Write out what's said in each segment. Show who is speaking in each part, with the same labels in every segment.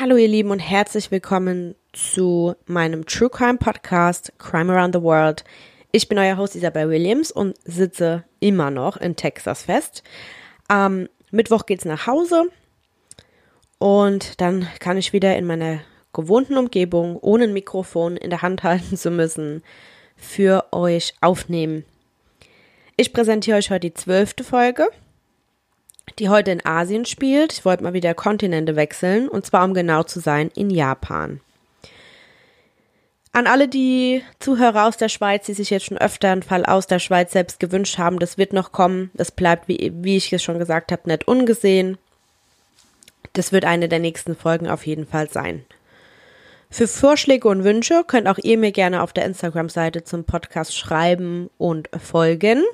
Speaker 1: Hallo ihr Lieben und herzlich willkommen zu meinem True Crime Podcast Crime Around the World. Ich bin euer Host Isabel Williams und sitze immer noch in Texas fest. Am Mittwoch geht's nach Hause und dann kann ich wieder in meiner gewohnten Umgebung, ohne ein Mikrofon in der Hand halten zu müssen, für euch aufnehmen. Ich präsentiere euch heute die zwölfte Folge die heute in Asien spielt. Ich wollte mal wieder Kontinente wechseln und zwar, um genau zu sein, in Japan. An alle die Zuhörer aus der Schweiz, die sich jetzt schon öfter einen Fall aus der Schweiz selbst gewünscht haben, das wird noch kommen. Das bleibt, wie, wie ich es schon gesagt habe, nicht ungesehen. Das wird eine der nächsten Folgen auf jeden Fall sein. Für Vorschläge und Wünsche könnt auch ihr mir gerne auf der Instagram-Seite zum Podcast schreiben und folgen.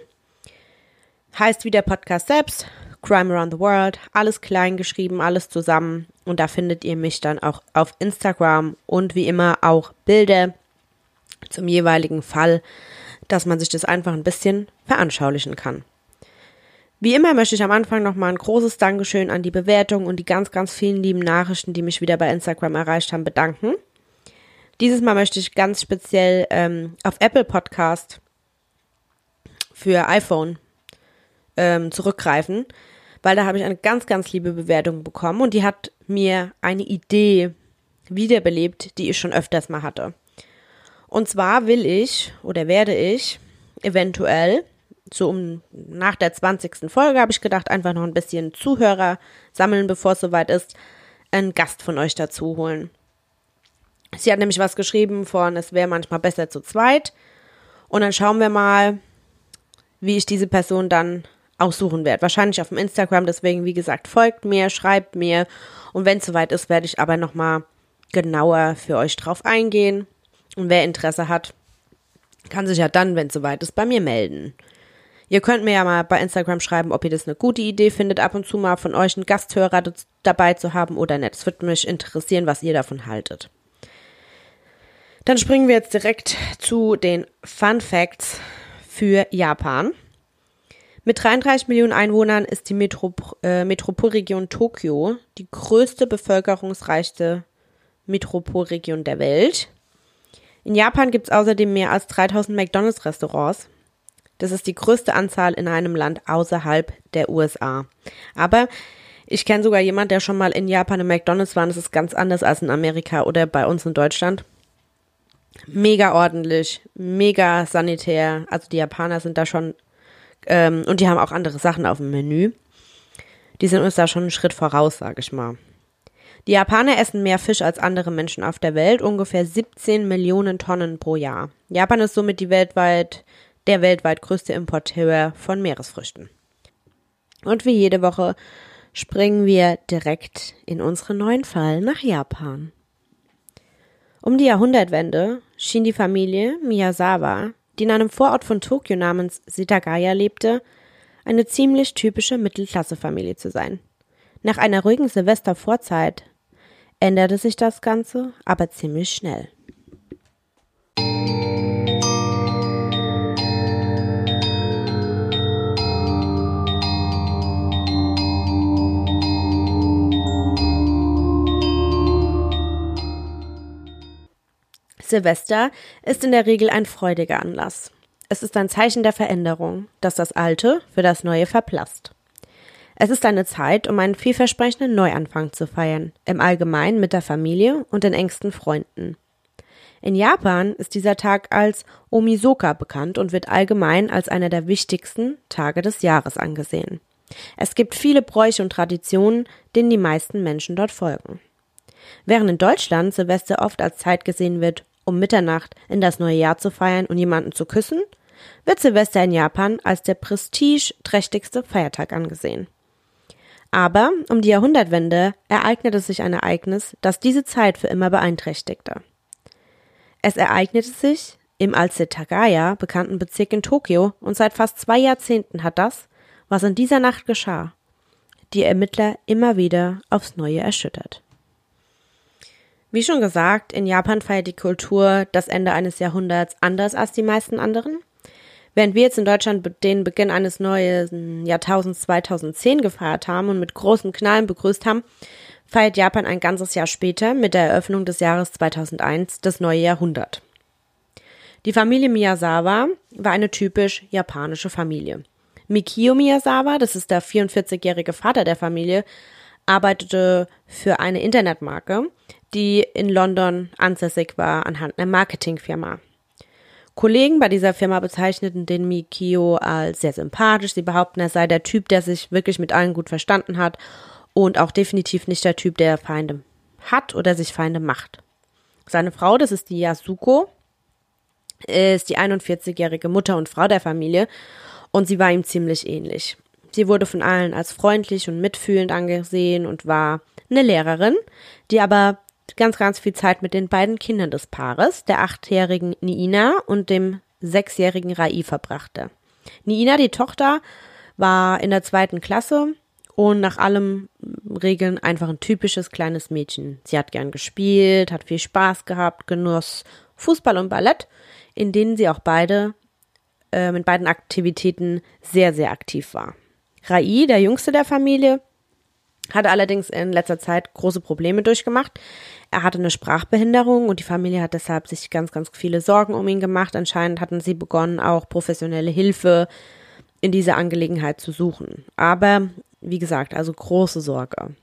Speaker 1: Heißt wie der Podcast selbst, Crime Around the World, alles klein geschrieben, alles zusammen. Und da findet ihr mich dann auch auf Instagram und wie immer auch Bilder zum jeweiligen Fall, dass man sich das einfach ein bisschen veranschaulichen kann. Wie immer möchte ich am Anfang nochmal ein großes Dankeschön an die Bewertung und die ganz, ganz vielen lieben Nachrichten, die mich wieder bei Instagram erreicht haben, bedanken. Dieses Mal möchte ich ganz speziell ähm, auf Apple Podcast für iPhone ähm, zurückgreifen weil da habe ich eine ganz, ganz liebe Bewertung bekommen und die hat mir eine Idee wiederbelebt, die ich schon öfters mal hatte. Und zwar will ich oder werde ich eventuell, so um nach der 20. Folge habe ich gedacht, einfach noch ein bisschen Zuhörer sammeln, bevor es soweit ist, einen Gast von euch dazu holen. Sie hat nämlich was geschrieben von, es wäre manchmal besser zu zweit. Und dann schauen wir mal, wie ich diese Person dann aussuchen werde. Wahrscheinlich auf dem Instagram, deswegen, wie gesagt, folgt mir, schreibt mir. Und wenn es soweit ist, werde ich aber nochmal genauer für euch drauf eingehen. Und wer Interesse hat, kann sich ja dann, wenn es soweit ist, bei mir melden. Ihr könnt mir ja mal bei Instagram schreiben, ob ihr das eine gute Idee findet, ab und zu mal von euch einen Gasthörer dabei zu haben oder nicht. Es würde mich interessieren, was ihr davon haltet. Dann springen wir jetzt direkt zu den Fun Facts für Japan. Mit 33 Millionen Einwohnern ist die Metrop äh, Metropolregion Tokio die größte bevölkerungsreichste Metropolregion der Welt. In Japan gibt es außerdem mehr als 3000 McDonald's-Restaurants. Das ist die größte Anzahl in einem Land außerhalb der USA. Aber ich kenne sogar jemand, der schon mal in Japan im McDonald's war. Und das ist ganz anders als in Amerika oder bei uns in Deutschland. Mega ordentlich, mega sanitär. Also die Japaner sind da schon ähm, und die haben auch andere Sachen auf dem Menü. Die sind uns da schon einen Schritt voraus, sag ich mal. Die Japaner essen mehr Fisch als andere Menschen auf der Welt, ungefähr 17 Millionen Tonnen pro Jahr. Japan ist somit die weltweit, der weltweit größte Importeur von Meeresfrüchten. Und wie jede Woche springen wir direkt in unseren neuen Fall nach Japan. Um die Jahrhundertwende schien die Familie Miyazawa die in einem Vorort von Tokio namens Setagaya lebte, eine ziemlich typische Mittelklassefamilie zu sein. Nach einer ruhigen Silvestervorzeit änderte sich das Ganze aber ziemlich schnell. Silvester ist in der Regel ein freudiger Anlass. Es ist ein Zeichen der Veränderung, dass das Alte für das Neue verblasst. Es ist eine Zeit, um einen vielversprechenden Neuanfang zu feiern, im Allgemeinen mit der Familie und den engsten Freunden. In Japan ist dieser Tag als Omisoka bekannt und wird allgemein als einer der wichtigsten Tage des Jahres angesehen. Es gibt viele Bräuche und Traditionen, denen die meisten Menschen dort folgen. Während in Deutschland Silvester oft als Zeit gesehen wird, um Mitternacht in das neue Jahr zu feiern und jemanden zu küssen, wird Silvester in Japan als der prestigeträchtigste Feiertag angesehen. Aber um die Jahrhundertwende ereignete sich ein Ereignis, das diese Zeit für immer beeinträchtigte. Es ereignete sich im als Setagaya bekannten Bezirk in Tokio und seit fast zwei Jahrzehnten hat das, was in dieser Nacht geschah, die Ermittler immer wieder aufs Neue erschüttert. Wie schon gesagt, in Japan feiert die Kultur das Ende eines Jahrhunderts anders als die meisten anderen. Während wir jetzt in Deutschland den Beginn eines neuen Jahrtausends 2010 gefeiert haben und mit großen Knallen begrüßt haben, feiert Japan ein ganzes Jahr später mit der Eröffnung des Jahres 2001 das neue Jahrhundert. Die Familie Miyazawa war eine typisch japanische Familie. Mikio Miyazawa, das ist der 44-jährige Vater der Familie, arbeitete für eine Internetmarke, die in London ansässig war anhand einer Marketingfirma. Kollegen bei dieser Firma bezeichneten den Mikio als sehr sympathisch. Sie behaupten, er sei der Typ, der sich wirklich mit allen gut verstanden hat und auch definitiv nicht der Typ, der Feinde hat oder sich Feinde macht. Seine Frau, das ist die Yasuko, ist die 41-jährige Mutter und Frau der Familie und sie war ihm ziemlich ähnlich. Sie wurde von allen als freundlich und mitfühlend angesehen und war eine Lehrerin, die aber ganz, ganz viel Zeit mit den beiden Kindern des Paares, der achtjährigen Niina und dem sechsjährigen Rai, verbrachte. Niina, die Tochter, war in der zweiten Klasse und nach allem Regeln einfach ein typisches kleines Mädchen. Sie hat gern gespielt, hat viel Spaß gehabt, genoss Fußball und Ballett, in denen sie auch beide äh, mit beiden Aktivitäten sehr, sehr aktiv war. Rai, der jüngste der Familie, hatte allerdings in letzter Zeit große Probleme durchgemacht. Er hatte eine Sprachbehinderung und die Familie hat deshalb sich ganz, ganz viele Sorgen um ihn gemacht. Anscheinend hatten sie begonnen, auch professionelle Hilfe in dieser Angelegenheit zu suchen. Aber wie gesagt, also große Sorge.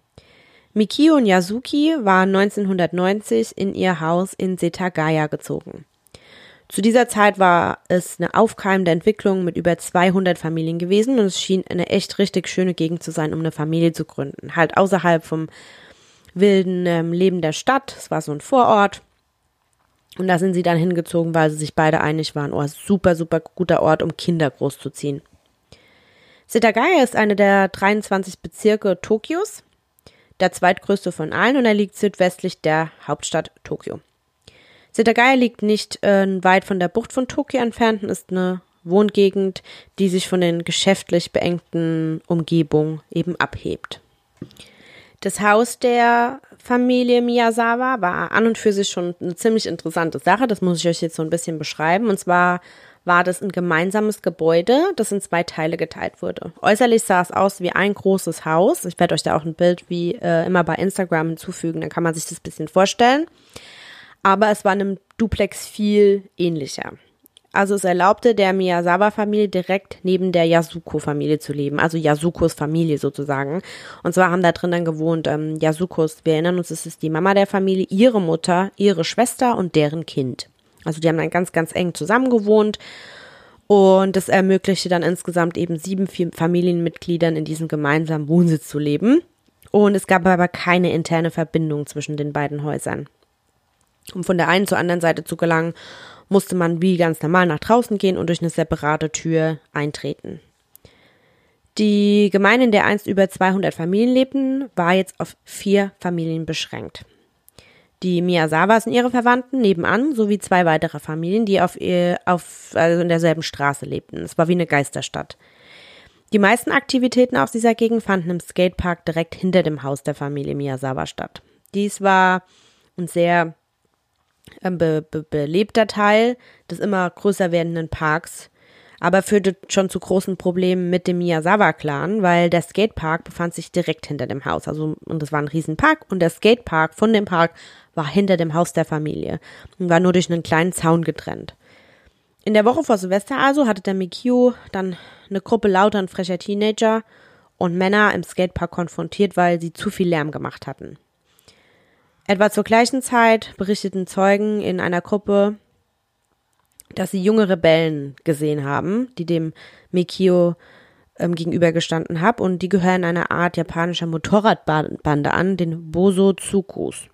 Speaker 1: Mikio und Yasuki waren 1990 in ihr Haus in Setagaya gezogen. Zu dieser Zeit war es eine aufkeimende Entwicklung mit über 200 Familien gewesen und es schien eine echt richtig schöne Gegend zu sein, um eine Familie zu gründen. Halt außerhalb vom wilden ähm, Leben der Stadt. Es war so ein Vorort. Und da sind sie dann hingezogen, weil sie sich beide einig waren, oh, super, super guter Ort, um Kinder großzuziehen. Setagaya ist eine der 23 Bezirke Tokios, der zweitgrößte von allen und er liegt südwestlich der Hauptstadt Tokio. Setagaya liegt nicht äh, weit von der Bucht von Tokio entfernt und ist eine Wohngegend, die sich von den geschäftlich beengten Umgebungen eben abhebt. Das Haus der Familie Miyazawa war an und für sich schon eine ziemlich interessante Sache. Das muss ich euch jetzt so ein bisschen beschreiben. Und zwar war das ein gemeinsames Gebäude, das in zwei Teile geteilt wurde. Äußerlich sah es aus wie ein großes Haus. Ich werde euch da auch ein Bild wie äh, immer bei Instagram hinzufügen, dann kann man sich das bisschen vorstellen aber es war einem Duplex viel ähnlicher. Also es erlaubte der Miyazawa-Familie direkt neben der Yasuko-Familie zu leben, also Yasukos Familie sozusagen. Und zwar haben da drin dann gewohnt ähm, Yasukos, wir erinnern uns, es ist die Mama der Familie, ihre Mutter, ihre Schwester und deren Kind. Also die haben dann ganz, ganz eng zusammen gewohnt. Und das ermöglichte dann insgesamt eben sieben Familienmitgliedern in diesem gemeinsamen Wohnsitz zu leben. Und es gab aber keine interne Verbindung zwischen den beiden Häusern. Um von der einen zur anderen Seite zu gelangen, musste man wie ganz normal nach draußen gehen und durch eine separate Tür eintreten. Die Gemeinde, in der einst über 200 Familien lebten, war jetzt auf vier Familien beschränkt. Die Miyazawas und ihre Verwandten nebenan sowie zwei weitere Familien, die auf, auf also in derselben Straße lebten. Es war wie eine Geisterstadt. Die meisten Aktivitäten aus dieser Gegend fanden im Skatepark direkt hinter dem Haus der Familie Miyazawa statt. Dies war ein sehr be be belebter Teil des immer größer werdenden Parks, aber führte schon zu großen Problemen mit dem Miyazawa-Clan, weil der Skatepark befand sich direkt hinter dem Haus. Also, und das war ein Riesenpark und der Skatepark von dem Park war hinter dem Haus der Familie und war nur durch einen kleinen Zaun getrennt. In der Woche vor Silvester also hatte der Mikio dann eine Gruppe lauter und frecher Teenager und Männer im Skatepark konfrontiert, weil sie zu viel Lärm gemacht hatten. Etwa zur gleichen Zeit berichteten Zeugen in einer Gruppe, dass sie junge Rebellen gesehen haben, die dem Mikio ähm, gegenübergestanden haben und die gehören einer Art japanischer Motorradbande an, den Boso Tsukus.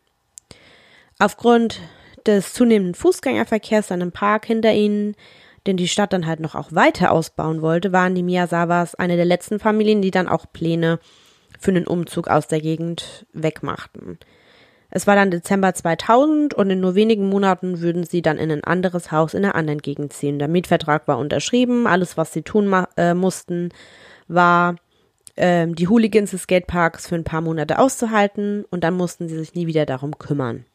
Speaker 1: Aufgrund des zunehmenden Fußgängerverkehrs an dem Park hinter ihnen, den die Stadt dann halt noch auch weiter ausbauen wollte, waren die Miyazawas eine der letzten Familien, die dann auch Pläne für einen Umzug aus der Gegend wegmachten. Es war dann Dezember 2000 und in nur wenigen Monaten würden sie dann in ein anderes Haus in einer anderen Gegend ziehen. Der Mietvertrag war unterschrieben. Alles, was sie tun äh, mussten, war äh, die Hooligans des Skateparks für ein paar Monate auszuhalten und dann mussten sie sich nie wieder darum kümmern.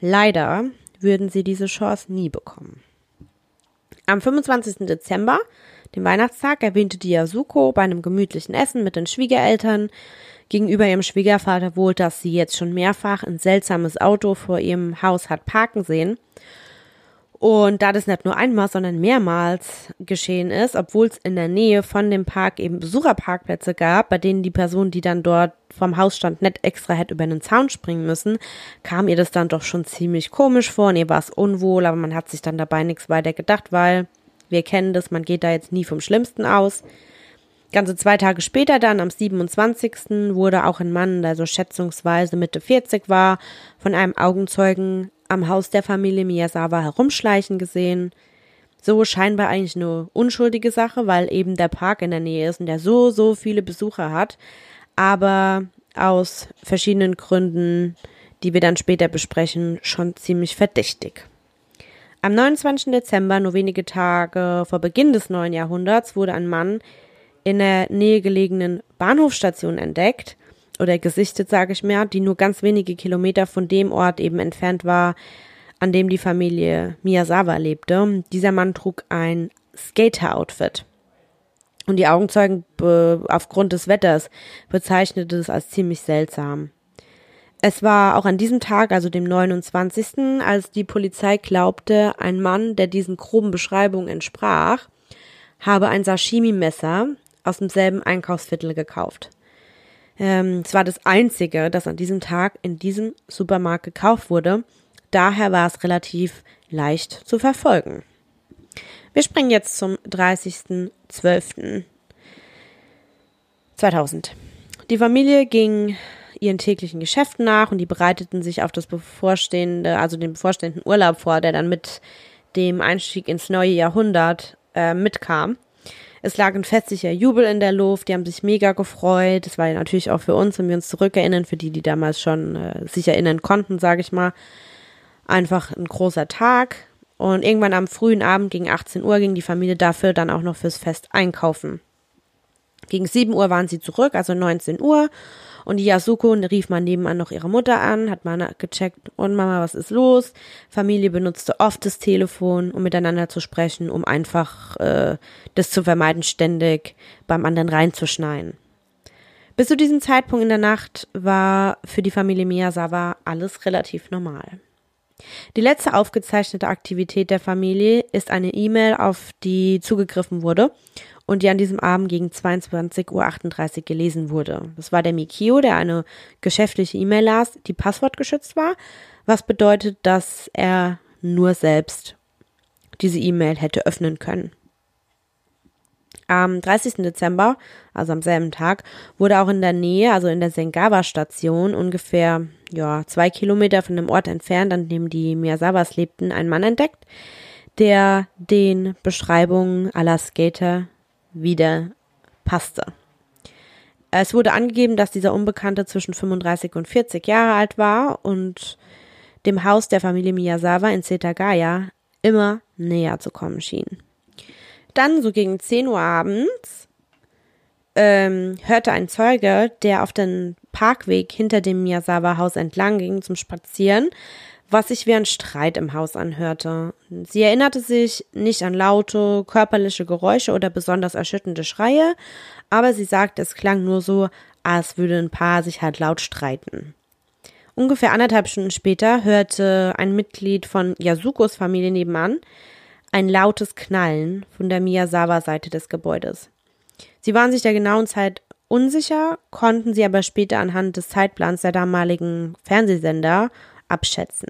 Speaker 1: Leider würden sie diese Chance nie bekommen. Am 25. Dezember, dem Weihnachtstag, erwähnte die Yasuko bei einem gemütlichen Essen mit den Schwiegereltern gegenüber ihrem Schwiegervater wohl, dass sie jetzt schon mehrfach ein seltsames Auto vor ihrem Haus hat parken sehen. Und da das nicht nur einmal, sondern mehrmals geschehen ist, obwohl es in der Nähe von dem Park eben Besucherparkplätze gab, bei denen die Person, die dann dort vom Haus stand, nicht extra hätte über einen Zaun springen müssen, kam ihr das dann doch schon ziemlich komisch vor und ihr war es unwohl, aber man hat sich dann dabei nichts weiter gedacht, weil wir kennen das, man geht da jetzt nie vom Schlimmsten aus. Ganze zwei Tage später dann, am 27. wurde auch ein Mann, der so schätzungsweise Mitte 40 war, von einem Augenzeugen am Haus der Familie Miyazawa herumschleichen gesehen. So scheinbar eigentlich eine unschuldige Sache, weil eben der Park in der Nähe ist und der so, so viele Besucher hat. Aber aus verschiedenen Gründen, die wir dann später besprechen, schon ziemlich verdächtig. Am 29. Dezember, nur wenige Tage vor Beginn des neuen Jahrhunderts, wurde ein Mann in der nähe gelegenen Bahnhofstation entdeckt oder gesichtet, sage ich mehr, die nur ganz wenige Kilometer von dem Ort eben entfernt war, an dem die Familie Miyazawa lebte. Dieser Mann trug ein Skater-Outfit. Und die Augenzeugen aufgrund des Wetters bezeichnete es als ziemlich seltsam. Es war auch an diesem Tag, also dem 29., als die Polizei glaubte, ein Mann, der diesen groben Beschreibungen entsprach, habe ein Sashimi-Messer aus demselben Einkaufsviertel gekauft. Ähm, es war das einzige, das an diesem Tag in diesem Supermarkt gekauft wurde. Daher war es relativ leicht zu verfolgen. Wir springen jetzt zum 30.12.2000. Die Familie ging ihren täglichen Geschäften nach und die bereiteten sich auf das bevorstehende, also den bevorstehenden Urlaub vor, der dann mit dem Einstieg ins neue Jahrhundert äh, mitkam. Es lag ein festlicher Jubel in der Luft, die haben sich mega gefreut. Das war ja natürlich auch für uns, wenn wir uns zurückerinnern, für die, die damals schon äh, sich erinnern konnten, sage ich mal, einfach ein großer Tag. Und irgendwann am frühen Abend gegen 18 Uhr ging die Familie dafür dann auch noch fürs Fest einkaufen. Gegen 7 Uhr waren sie zurück, also 19 Uhr. Und die Yasuko rief mal nebenan noch ihre Mutter an, hat mal gecheckt, und Mama, was ist los? Familie benutzte oft das Telefon, um miteinander zu sprechen, um einfach äh, das zu vermeiden, ständig beim anderen reinzuschneien. Bis zu diesem Zeitpunkt in der Nacht war für die Familie Miyazawa alles relativ normal. Die letzte aufgezeichnete Aktivität der Familie ist eine E-Mail, auf die zugegriffen wurde und die an diesem Abend gegen 22.38 Uhr gelesen wurde. Das war der Mikio, der eine geschäftliche E-Mail las, die passwortgeschützt war, was bedeutet, dass er nur selbst diese E-Mail hätte öffnen können. Am 30. Dezember, also am selben Tag, wurde auch in der Nähe, also in der Sengawa-Station, ungefähr ja, zwei Kilometer von dem Ort entfernt, an dem die Miyazawas lebten, ein Mann entdeckt, der den Beschreibungen aller Skater wieder passte. Es wurde angegeben, dass dieser Unbekannte zwischen 35 und 40 Jahre alt war und dem Haus der Familie Miyazawa in Setagaya immer näher zu kommen schien. Dann, so gegen 10 Uhr abends, ähm, hörte ein Zeuge, der auf den Parkweg hinter dem Miyazawa-Haus entlang ging zum Spazieren, was sich wie ein Streit im Haus anhörte. Sie erinnerte sich nicht an laute, körperliche Geräusche oder besonders erschütternde Schreie, aber sie sagte, es klang nur so, als würde ein Paar sich halt laut streiten. Ungefähr anderthalb Stunden später hörte ein Mitglied von Yasukos Familie nebenan ein lautes Knallen von der Miyazawa-Seite des Gebäudes. Sie waren sich der genauen Zeit unsicher, konnten sie aber später anhand des Zeitplans der damaligen Fernsehsender abschätzen.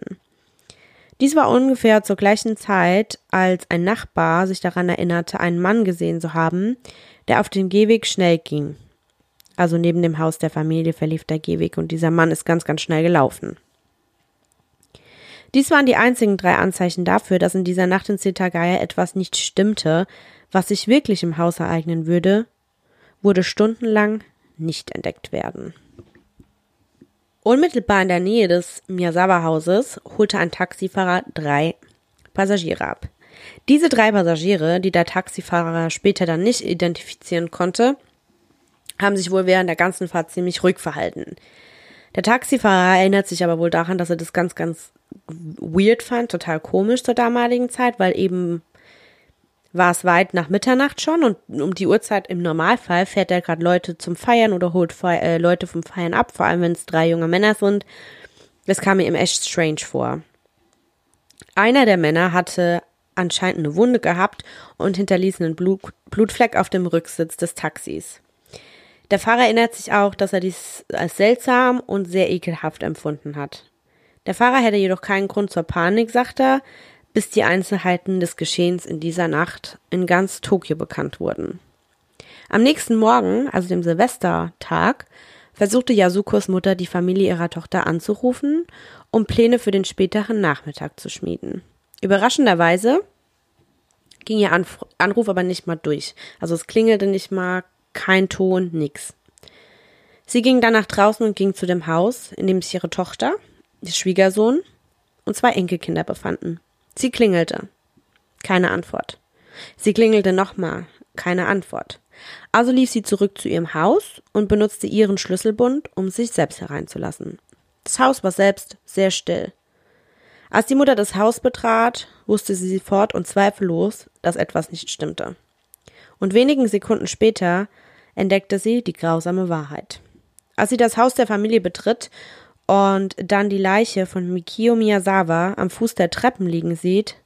Speaker 1: Dies war ungefähr zur gleichen Zeit, als ein Nachbar sich daran erinnerte, einen Mann gesehen zu haben, der auf den Gehweg schnell ging. Also neben dem Haus der Familie verlief der Gehweg und dieser Mann ist ganz, ganz schnell gelaufen. Dies waren die einzigen drei Anzeichen dafür, dass in dieser Nacht in Setagaya etwas nicht stimmte, was sich wirklich im Haus ereignen würde, wurde stundenlang nicht entdeckt werden. Unmittelbar in der Nähe des Miyazawa-Hauses holte ein Taxifahrer drei Passagiere ab. Diese drei Passagiere, die der Taxifahrer später dann nicht identifizieren konnte, haben sich wohl während der ganzen Fahrt ziemlich ruhig verhalten. Der Taxifahrer erinnert sich aber wohl daran, dass er das ganz, ganz weird fand, total komisch zur damaligen Zeit, weil eben war es weit nach Mitternacht schon und um die Uhrzeit im Normalfall fährt er gerade Leute zum Feiern oder holt Fe äh, Leute vom Feiern ab, vor allem wenn es drei junge Männer sind. Das kam mir ihm echt strange vor. Einer der Männer hatte anscheinend eine Wunde gehabt und hinterließ einen Blut Blutfleck auf dem Rücksitz des Taxis. Der Fahrer erinnert sich auch, dass er dies als seltsam und sehr ekelhaft empfunden hat. Der Fahrer hätte jedoch keinen Grund zur Panik, sagt er, bis die Einzelheiten des Geschehens in dieser Nacht in ganz Tokio bekannt wurden. Am nächsten Morgen, also dem Silvestertag, versuchte Yasukos Mutter die Familie ihrer Tochter anzurufen, um Pläne für den späteren Nachmittag zu schmieden. Überraschenderweise ging ihr Anruf aber nicht mal durch. Also es klingelte nicht mal, kein Ton, nix. Sie ging dann nach draußen und ging zu dem Haus, in dem sich ihre Tochter, ihr Schwiegersohn und zwei Enkelkinder befanden. Sie klingelte. Keine Antwort. Sie klingelte nochmal. Keine Antwort. Also lief sie zurück zu ihrem Haus und benutzte ihren Schlüsselbund, um sich selbst hereinzulassen. Das Haus war selbst sehr still. Als die Mutter das Haus betrat, wusste sie sofort und zweifellos, dass etwas nicht stimmte. Und wenigen Sekunden später entdeckte sie die grausame Wahrheit. Als sie das Haus der Familie betritt und dann die Leiche von Mikio Miyazawa am Fuß der Treppen liegen sieht,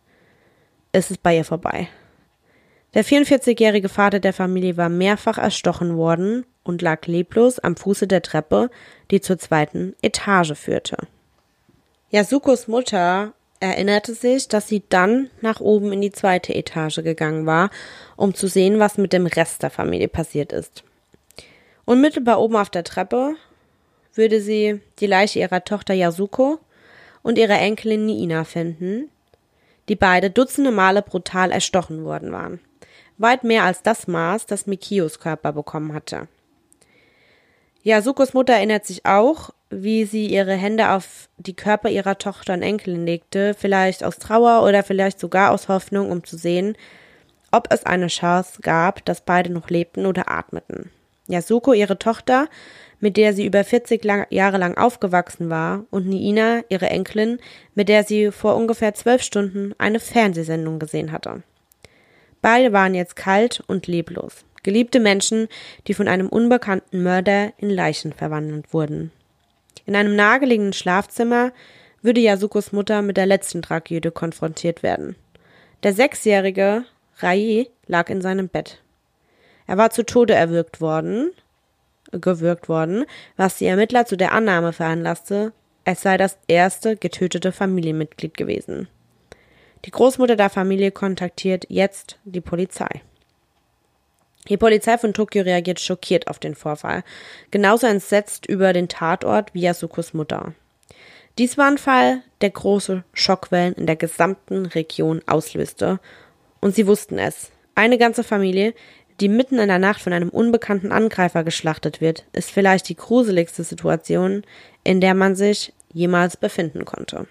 Speaker 1: ist es bei ihr vorbei. Der 44-jährige Vater der Familie war mehrfach erstochen worden und lag leblos am Fuße der Treppe, die zur zweiten Etage führte. Yasukos Mutter erinnerte sich, dass sie dann nach oben in die zweite Etage gegangen war, um zu sehen, was mit dem Rest der Familie passiert ist. Unmittelbar oben auf der Treppe würde sie die Leiche ihrer Tochter Yasuko und ihrer Enkelin Niina finden, die beide dutzende Male brutal erstochen worden waren. Weit mehr als das Maß, das Mikios Körper bekommen hatte. Yasukos Mutter erinnert sich auch, wie sie ihre Hände auf die Körper ihrer Tochter und Enkelin legte, vielleicht aus Trauer oder vielleicht sogar aus Hoffnung, um zu sehen, ob es eine Chance gab, dass beide noch lebten oder atmeten. Yasuko, ihre Tochter, mit der sie über 40 lang, Jahre lang aufgewachsen war, und Niina, ihre Enkelin, mit der sie vor ungefähr zwölf Stunden eine Fernsehsendung gesehen hatte. Beide waren jetzt kalt und leblos. Geliebte Menschen, die von einem unbekannten Mörder in Leichen verwandelt wurden. In einem nahegelegenen Schlafzimmer würde Yasukos Mutter mit der letzten Tragödie konfrontiert werden. Der sechsjährige Rai lag in seinem Bett. Er war zu Tode erwürgt worden, gewürgt worden, was die Ermittler zu der Annahme veranlasste, es sei das erste getötete Familienmitglied gewesen. Die Großmutter der Familie kontaktiert jetzt die Polizei. Die Polizei von Tokio reagiert schockiert auf den Vorfall, genauso entsetzt über den Tatort wie Yasukos Mutter. Dies war ein Fall, der große Schockwellen in der gesamten Region auslöste, und sie wussten es. Eine ganze Familie, die mitten in der Nacht von einem unbekannten Angreifer geschlachtet wird, ist vielleicht die gruseligste Situation, in der man sich jemals befinden konnte.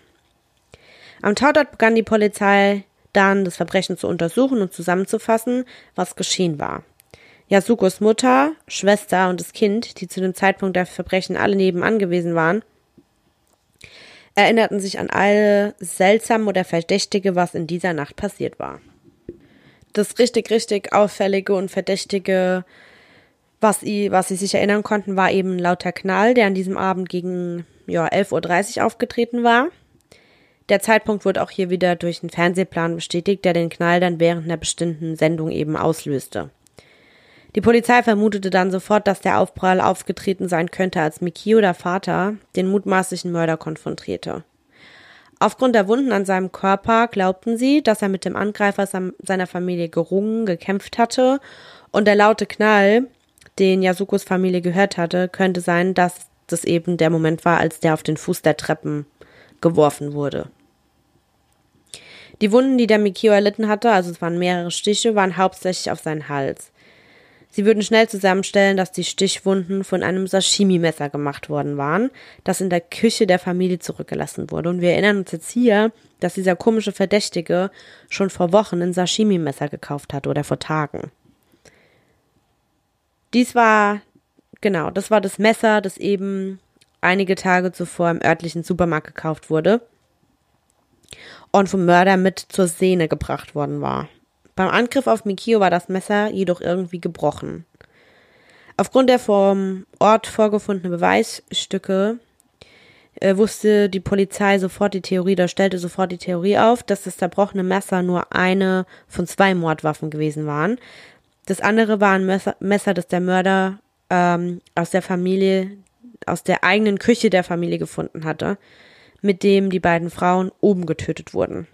Speaker 1: Am Tatort begann die Polizei dann, das Verbrechen zu untersuchen und zusammenzufassen, was geschehen war. Yasukos Mutter, Schwester und das Kind, die zu dem Zeitpunkt der Verbrechen alle nebenan gewesen waren, erinnerten sich an alle seltsam oder Verdächtige, was in dieser Nacht passiert war das richtig, richtig auffällige und verdächtige, was, sie, was sie sich erinnern konnten, war eben lauter Knall, der an diesem Abend gegen ja, 11.30 Uhr aufgetreten war. Der Zeitpunkt wurde auch hier wieder durch einen Fernsehplan bestätigt, der den Knall dann während einer bestimmten Sendung eben auslöste. Die Polizei vermutete dann sofort, dass der Aufprall aufgetreten sein könnte, als Mikio, der Vater, den mutmaßlichen Mörder konfrontierte. Aufgrund der Wunden an seinem Körper glaubten sie, dass er mit dem Angreifer seiner Familie gerungen, gekämpft hatte und der laute Knall, den Yasukos Familie gehört hatte, könnte sein, dass das eben der Moment war, als der auf den Fuß der Treppen geworfen wurde. Die Wunden, die der Mikio erlitten hatte, also es waren mehrere Stiche, waren hauptsächlich auf seinen Hals. Sie würden schnell zusammenstellen, dass die Stichwunden von einem Sashimi-Messer gemacht worden waren, das in der Küche der Familie zurückgelassen wurde. Und wir erinnern uns jetzt hier, dass dieser komische Verdächtige schon vor Wochen ein Sashimi-Messer gekauft hat oder vor Tagen. Dies war, genau, das war das Messer, das eben einige Tage zuvor im örtlichen Supermarkt gekauft wurde und vom Mörder mit zur Szene gebracht worden war. Beim Angriff auf Mikio war das Messer jedoch irgendwie gebrochen. Aufgrund der vom Ort vorgefundenen Beweisstücke äh, wusste die Polizei sofort die Theorie, oder stellte sofort die Theorie auf, dass das zerbrochene Messer nur eine von zwei Mordwaffen gewesen waren. Das andere war ein Messer, Messer das der Mörder ähm, aus der Familie, aus der eigenen Küche der Familie gefunden hatte, mit dem die beiden Frauen oben getötet wurden.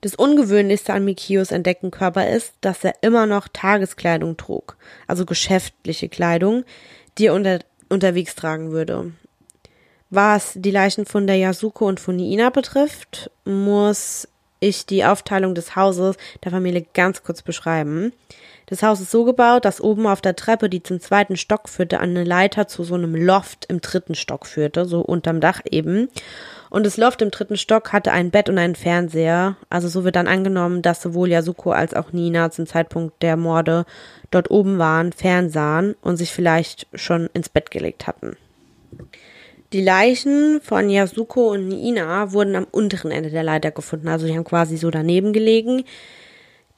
Speaker 1: Das Ungewöhnlichste an Mikios entdeckten Körper ist, dass er immer noch Tageskleidung trug, also geschäftliche Kleidung, die er unter, unterwegs tragen würde. Was die Leichen von der Yasuko und von Niina betrifft, muss ich die Aufteilung des Hauses der Familie ganz kurz beschreiben. Das Haus ist so gebaut, dass oben auf der Treppe, die zum zweiten Stock führte, eine Leiter zu so einem Loft im dritten Stock führte, so unterm Dach eben. Und das Loft im dritten Stock hatte ein Bett und einen Fernseher. Also so wird dann angenommen, dass sowohl Yasuko als auch Nina zum Zeitpunkt der Morde dort oben waren, fernsahen und sich vielleicht schon ins Bett gelegt hatten. Die Leichen von Yasuko und Nina wurden am unteren Ende der Leiter gefunden, also die haben quasi so daneben gelegen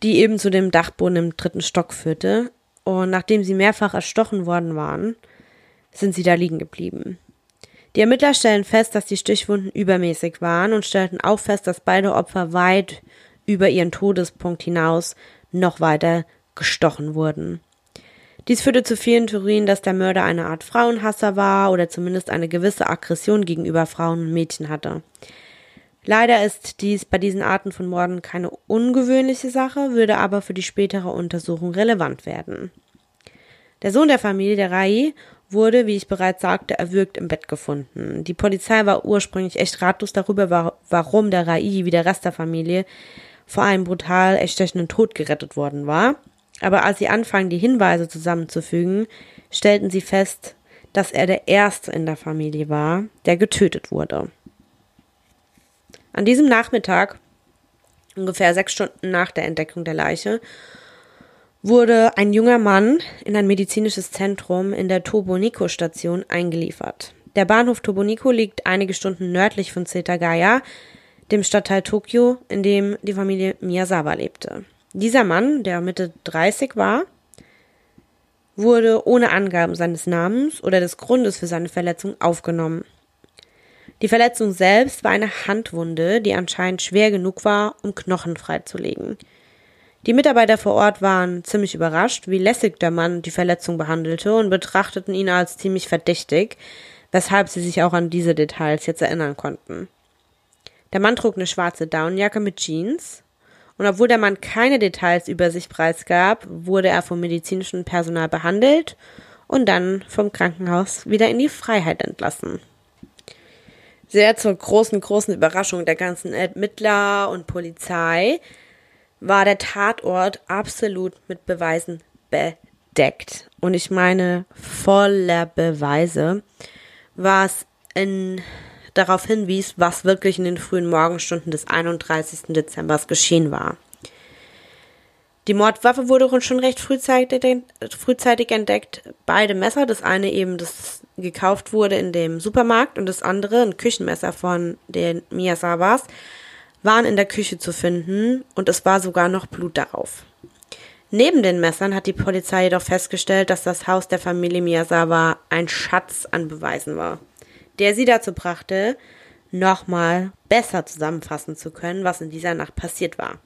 Speaker 1: die eben zu dem Dachboden im dritten Stock führte. Und nachdem sie mehrfach erstochen worden waren, sind sie da liegen geblieben. Die Ermittler stellen fest, dass die Stichwunden übermäßig waren und stellten auch fest, dass beide Opfer weit über ihren Todespunkt hinaus noch weiter gestochen wurden. Dies führte zu vielen Theorien, dass der Mörder eine Art Frauenhasser war oder zumindest eine gewisse Aggression gegenüber Frauen und Mädchen hatte. Leider ist dies bei diesen Arten von Morden keine ungewöhnliche Sache, würde aber für die spätere Untersuchung relevant werden. Der Sohn der Familie, der Rai, wurde, wie ich bereits sagte, erwürgt im Bett gefunden. Die Polizei war ursprünglich echt ratlos darüber, warum der Rai, wie der Rest der Familie, vor einem brutal erstechenden Tod gerettet worden war. Aber als sie anfangen, die Hinweise zusammenzufügen, stellten sie fest, dass er der Erste in der Familie war, der getötet wurde. An diesem Nachmittag, ungefähr sechs Stunden nach der Entdeckung der Leiche, wurde ein junger Mann in ein medizinisches Zentrum in der Toboniko-Station eingeliefert. Der Bahnhof Toboniko liegt einige Stunden nördlich von Setagaya, dem Stadtteil Tokio, in dem die Familie Miyazawa lebte. Dieser Mann, der Mitte 30 war, wurde ohne Angaben seines Namens oder des Grundes für seine Verletzung aufgenommen. Die Verletzung selbst war eine Handwunde, die anscheinend schwer genug war, um Knochen freizulegen. Die Mitarbeiter vor Ort waren ziemlich überrascht, wie lässig der Mann die Verletzung behandelte und betrachteten ihn als ziemlich verdächtig, weshalb sie sich auch an diese Details jetzt erinnern konnten. Der Mann trug eine schwarze Downjacke mit Jeans, und obwohl der Mann keine Details über sich preisgab, wurde er vom medizinischen Personal behandelt und dann vom Krankenhaus wieder in die Freiheit entlassen sehr zur großen, großen Überraschung der ganzen Ermittler und Polizei war der Tatort absolut mit Beweisen bedeckt. Und ich meine voller Beweise, was in, darauf hinwies, was wirklich in den frühen Morgenstunden des 31. Dezember geschehen war. Die Mordwaffe wurde schon recht frühzeitig, entdeckt. Beide Messer, das eine eben, das gekauft wurde in dem Supermarkt und das andere, ein Küchenmesser von den Miyazawas, waren in der Küche zu finden und es war sogar noch Blut darauf. Neben den Messern hat die Polizei jedoch festgestellt, dass das Haus der Familie Miyazawa ein Schatz an Beweisen war, der sie dazu brachte, nochmal besser zusammenfassen zu können, was in dieser Nacht passiert war.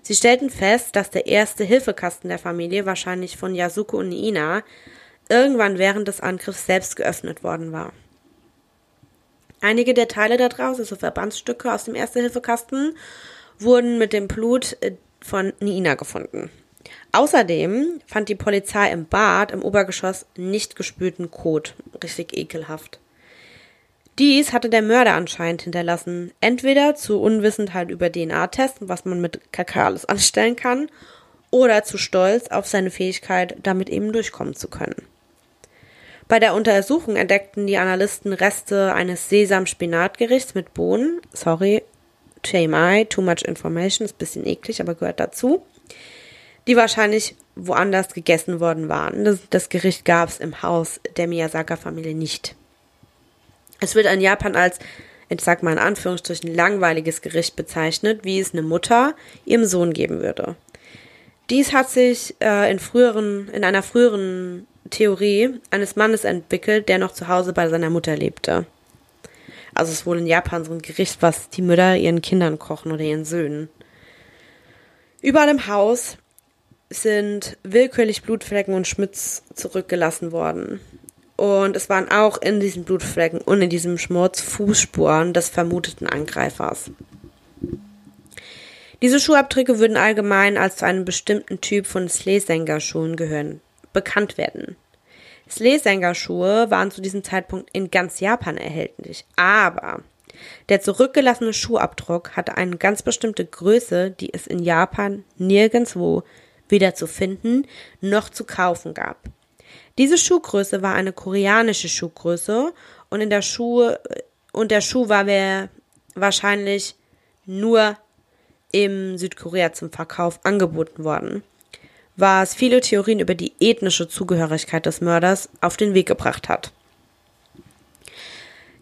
Speaker 1: Sie stellten fest, dass der erste Hilfekasten der Familie wahrscheinlich von Yasuko und Ina irgendwann während des Angriffs selbst geöffnet worden war. Einige der Teile da draußen, also Verbandsstücke aus dem Erste-Hilfekasten, wurden mit dem Blut äh, von Nina gefunden. Außerdem fand die Polizei im Bad im Obergeschoss nicht gespülten Kot. Richtig ekelhaft. Dies hatte der Mörder anscheinend hinterlassen, entweder zu Unwissenheit über DNA-Testen, was man mit Kakao alles anstellen kann, oder zu stolz auf seine Fähigkeit, damit eben durchkommen zu können. Bei der Untersuchung entdeckten die Analysten Reste eines Sesam-Spinatgerichts mit Bohnen. Sorry, TMI, too much information, ist ein bisschen eklig, aber gehört dazu. Die wahrscheinlich woanders gegessen worden waren. Das, das Gericht gab es im Haus der Miyazaka-Familie nicht. Es wird in Japan als ich sag mal in Anführungsstrichen, langweiliges Gericht bezeichnet, wie es eine Mutter ihrem Sohn geben würde. Dies hat sich äh, in, früheren, in einer früheren Theorie eines Mannes entwickelt, der noch zu Hause bei seiner Mutter lebte. Also es ist wohl in Japan so ein Gericht, was die Mütter ihren Kindern kochen oder ihren Söhnen. Überall im Haus sind willkürlich Blutflecken und Schmutz zurückgelassen worden. Und es waren auch in diesen Blutflecken und in diesem Schmutz Fußspuren des vermuteten Angreifers. Diese Schuhabdrücke würden allgemein als zu einem bestimmten Typ von Sleesänger-Schuhen gehören, bekannt werden. Sleesänger-Schuhe waren zu diesem Zeitpunkt in ganz Japan erhältlich, aber der zurückgelassene Schuhabdruck hatte eine ganz bestimmte Größe, die es in Japan nirgendwo weder zu finden noch zu kaufen gab. Diese Schuhgröße war eine koreanische Schuhgröße und in der Schuh und der Schuh war wahrscheinlich nur im Südkorea zum Verkauf angeboten worden, was viele Theorien über die ethnische Zugehörigkeit des Mörders auf den Weg gebracht hat.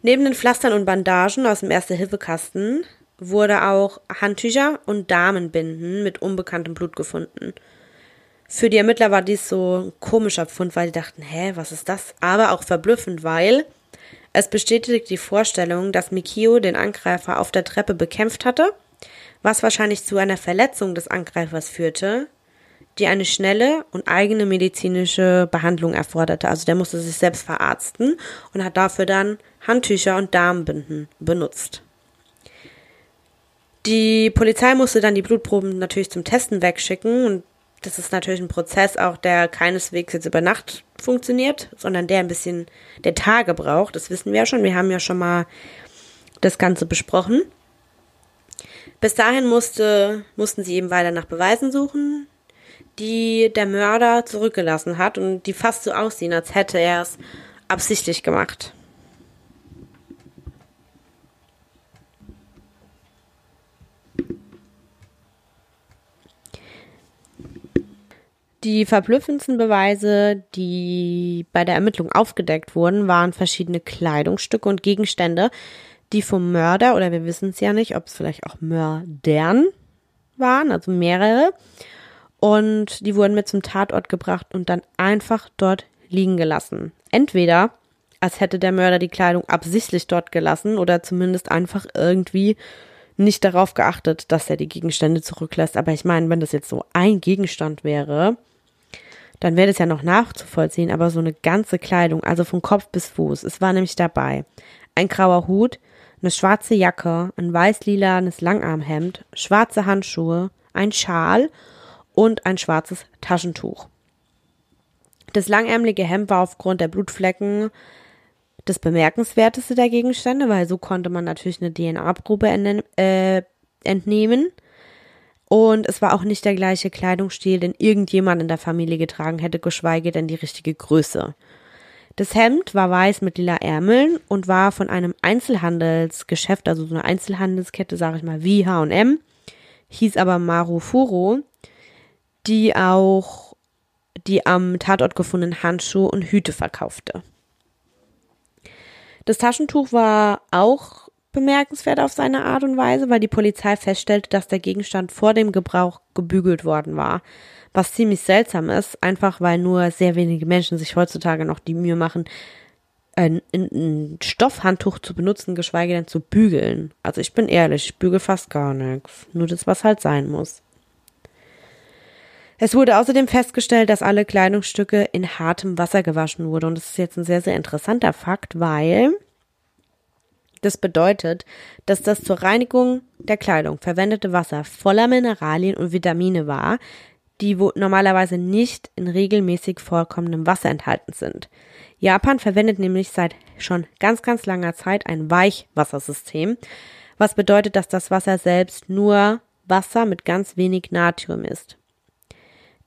Speaker 1: Neben den Pflastern und Bandagen aus dem Erste-Hilfe-Kasten wurde auch Handtücher und Damenbinden mit unbekanntem Blut gefunden. Für die Ermittler war dies so ein komischer Pfund, weil die dachten, hä, was ist das? Aber auch verblüffend, weil es bestätigt die Vorstellung, dass Mikio den Angreifer auf der Treppe bekämpft hatte was wahrscheinlich zu einer Verletzung des Angreifers führte, die eine schnelle und eigene medizinische Behandlung erforderte. Also der musste sich selbst verarzten und hat dafür dann Handtücher und Darmbinden benutzt. Die Polizei musste dann die Blutproben natürlich zum Testen wegschicken und das ist natürlich ein Prozess auch, der keineswegs jetzt über Nacht funktioniert, sondern der ein bisschen der Tage braucht. Das wissen wir ja schon. Wir haben ja schon mal das Ganze besprochen. Bis dahin musste, mussten sie eben weiter nach Beweisen suchen, die der Mörder zurückgelassen hat und die fast so aussehen, als hätte er es absichtlich gemacht. Die verblüffendsten Beweise, die bei der Ermittlung aufgedeckt wurden, waren verschiedene Kleidungsstücke und Gegenstände, die vom Mörder, oder wir wissen es ja nicht, ob es vielleicht auch Mördern waren, also mehrere. Und die wurden mit zum Tatort gebracht und dann einfach dort liegen gelassen. Entweder als hätte der Mörder die Kleidung absichtlich dort gelassen oder zumindest einfach irgendwie nicht darauf geachtet, dass er die Gegenstände zurücklässt. Aber ich meine, wenn das jetzt so ein Gegenstand wäre, dann wäre das ja noch nachzuvollziehen. Aber so eine ganze Kleidung, also von Kopf bis Fuß, es war nämlich dabei ein grauer Hut, eine schwarze Jacke, ein weiß-lilanes Langarmhemd, schwarze Handschuhe, ein Schal und ein schwarzes Taschentuch. Das langärmelige Hemd war aufgrund der Blutflecken das bemerkenswerteste der Gegenstände, weil so konnte man natürlich eine DNA-Probe äh, entnehmen. Und es war auch nicht der gleiche Kleidungsstil, den irgendjemand in der Familie getragen hätte, geschweige denn die richtige Größe. Das Hemd war weiß mit lila Ärmeln und war von einem Einzelhandelsgeschäft, also so eine Einzelhandelskette, sage ich mal, wie H&M, hieß aber Marufuro, die auch die am Tatort gefundenen Handschuhe und Hüte verkaufte. Das Taschentuch war auch bemerkenswert auf seine Art und Weise, weil die Polizei feststellte, dass der Gegenstand vor dem Gebrauch gebügelt worden war was ziemlich seltsam ist, einfach weil nur sehr wenige Menschen sich heutzutage noch die Mühe machen, ein, ein Stoffhandtuch zu benutzen, geschweige denn zu bügeln. Also ich bin ehrlich, ich bügel fast gar nichts. Nur das, was halt sein muss. Es wurde außerdem festgestellt, dass alle Kleidungsstücke in hartem Wasser gewaschen wurden. Und das ist jetzt ein sehr, sehr interessanter Fakt, weil das bedeutet, dass das zur Reinigung der Kleidung verwendete Wasser voller Mineralien und Vitamine war, die normalerweise nicht in regelmäßig vorkommendem Wasser enthalten sind. Japan verwendet nämlich seit schon ganz, ganz langer Zeit ein Weichwassersystem, was bedeutet, dass das Wasser selbst nur Wasser mit ganz wenig Natrium ist.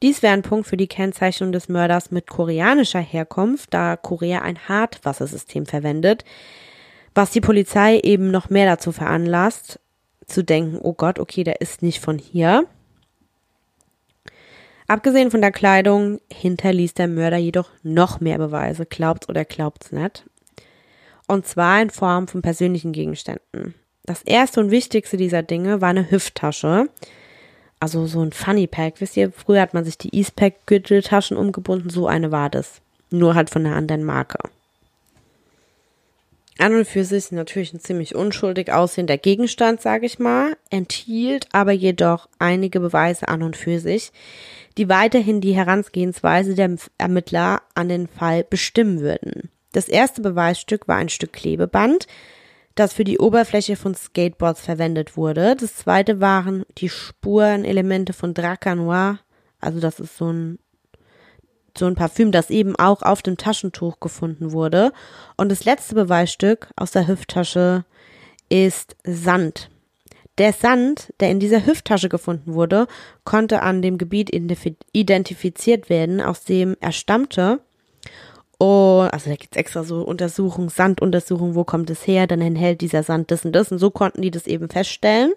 Speaker 1: Dies wäre ein Punkt für die Kennzeichnung des Mörders mit koreanischer Herkunft, da Korea ein Hartwassersystem verwendet, was die Polizei eben noch mehr dazu veranlasst, zu denken, oh Gott, okay, der ist nicht von hier. Abgesehen von der Kleidung hinterließ der Mörder jedoch noch mehr Beweise, glaubt's oder glaubt's nicht. Und zwar in Form von persönlichen Gegenständen. Das erste und wichtigste dieser Dinge war eine Hüfttasche. Also so ein Funny Pack. Wisst ihr, früher hat man sich die Eastpack Gürteltaschen umgebunden. So eine war das. Nur halt von einer anderen Marke. An und für sich natürlich ein ziemlich unschuldig aussehender Gegenstand, sage ich mal, enthielt aber jedoch einige Beweise an und für sich, die weiterhin die Herangehensweise der Ermittler an den Fall bestimmen würden. Das erste Beweisstück war ein Stück Klebeband, das für die Oberfläche von Skateboards verwendet wurde. Das zweite waren die Spurenelemente von Dracanois, also das ist so ein so ein Parfüm, das eben auch auf dem Taschentuch gefunden wurde. Und das letzte Beweisstück aus der Hüfttasche ist Sand. Der Sand, der in dieser Hüfttasche gefunden wurde, konnte an dem Gebiet identifiziert werden, aus dem er stammte. Und, also da gibt's extra so Untersuchungen, Sanduntersuchungen, wo kommt es her, dann enthält dieser Sand das und das. Und so konnten die das eben feststellen.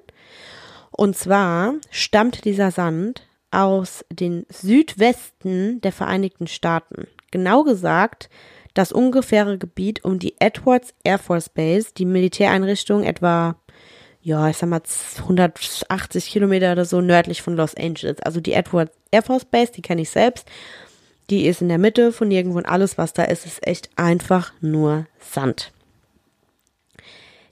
Speaker 1: Und zwar stammt dieser Sand aus den Südwesten der Vereinigten Staaten. Genau gesagt, das ungefähre Gebiet um die Edwards Air Force Base, die Militäreinrichtung etwa ja, ich sag mal 180 Kilometer oder so nördlich von Los Angeles. Also die Edwards Air Force Base, die kenne ich selbst. Die ist in der Mitte von nirgendwo und alles, was da ist, ist echt einfach nur Sand.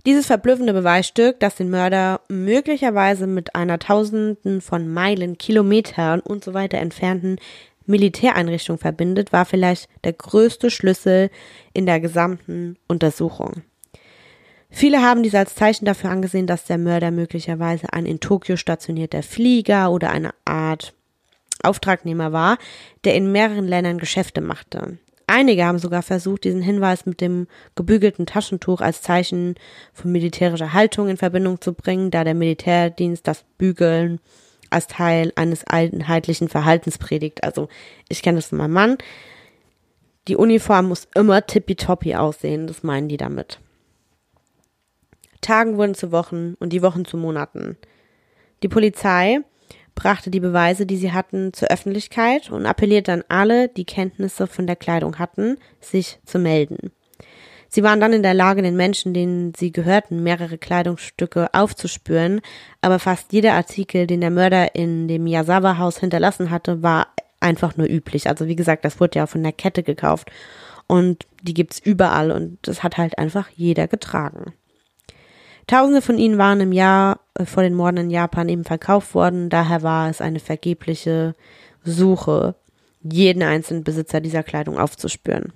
Speaker 1: Dieses verblüffende Beweisstück, das den Mörder möglicherweise mit einer Tausenden von Meilen, Kilometern und so weiter entfernten Militäreinrichtung verbindet, war vielleicht der größte Schlüssel in der gesamten Untersuchung. Viele haben dies als Zeichen dafür angesehen, dass der Mörder möglicherweise ein in Tokio stationierter Flieger oder eine Art Auftragnehmer war, der in mehreren Ländern Geschäfte machte. Einige haben sogar versucht, diesen Hinweis mit dem gebügelten Taschentuch als Zeichen von militärischer Haltung in Verbindung zu bringen, da der Militärdienst das Bügeln als Teil eines einheitlichen Verhaltens predigt. Also ich kenne das von meinem Mann. Die Uniform muss immer tippitoppi aussehen, das meinen die damit. Tagen wurden zu Wochen und die Wochen zu Monaten. Die Polizei brachte die Beweise, die sie hatten, zur Öffentlichkeit und appellierte an alle, die Kenntnisse von der Kleidung hatten, sich zu melden. Sie waren dann in der Lage, den Menschen, denen sie gehörten, mehrere Kleidungsstücke aufzuspüren, aber fast jeder Artikel, den der Mörder in dem Yasawa-Haus hinterlassen hatte, war einfach nur üblich. Also wie gesagt, das wurde ja von der Kette gekauft und die gibt's überall und das hat halt einfach jeder getragen. Tausende von ihnen waren im Jahr äh, vor den Morden in Japan eben verkauft worden. Daher war es eine vergebliche Suche, jeden einzelnen Besitzer dieser Kleidung aufzuspüren.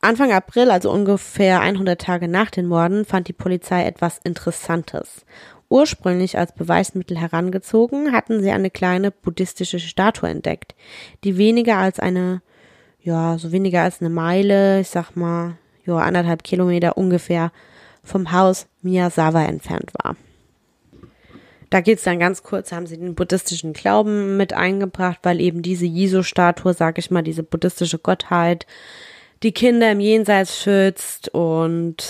Speaker 1: Anfang April, also ungefähr 100 Tage nach den Morden, fand die Polizei etwas Interessantes. Ursprünglich als Beweismittel herangezogen, hatten sie eine kleine buddhistische Statue entdeckt, die weniger als eine, ja, so weniger als eine Meile, ich sag mal, ja, anderthalb Kilometer ungefähr vom Haus Miyazawa entfernt war. Da geht's dann ganz kurz, haben sie den buddhistischen Glauben mit eingebracht, weil eben diese Jiso-Statue, sag ich mal, diese buddhistische Gottheit, die Kinder im Jenseits schützt und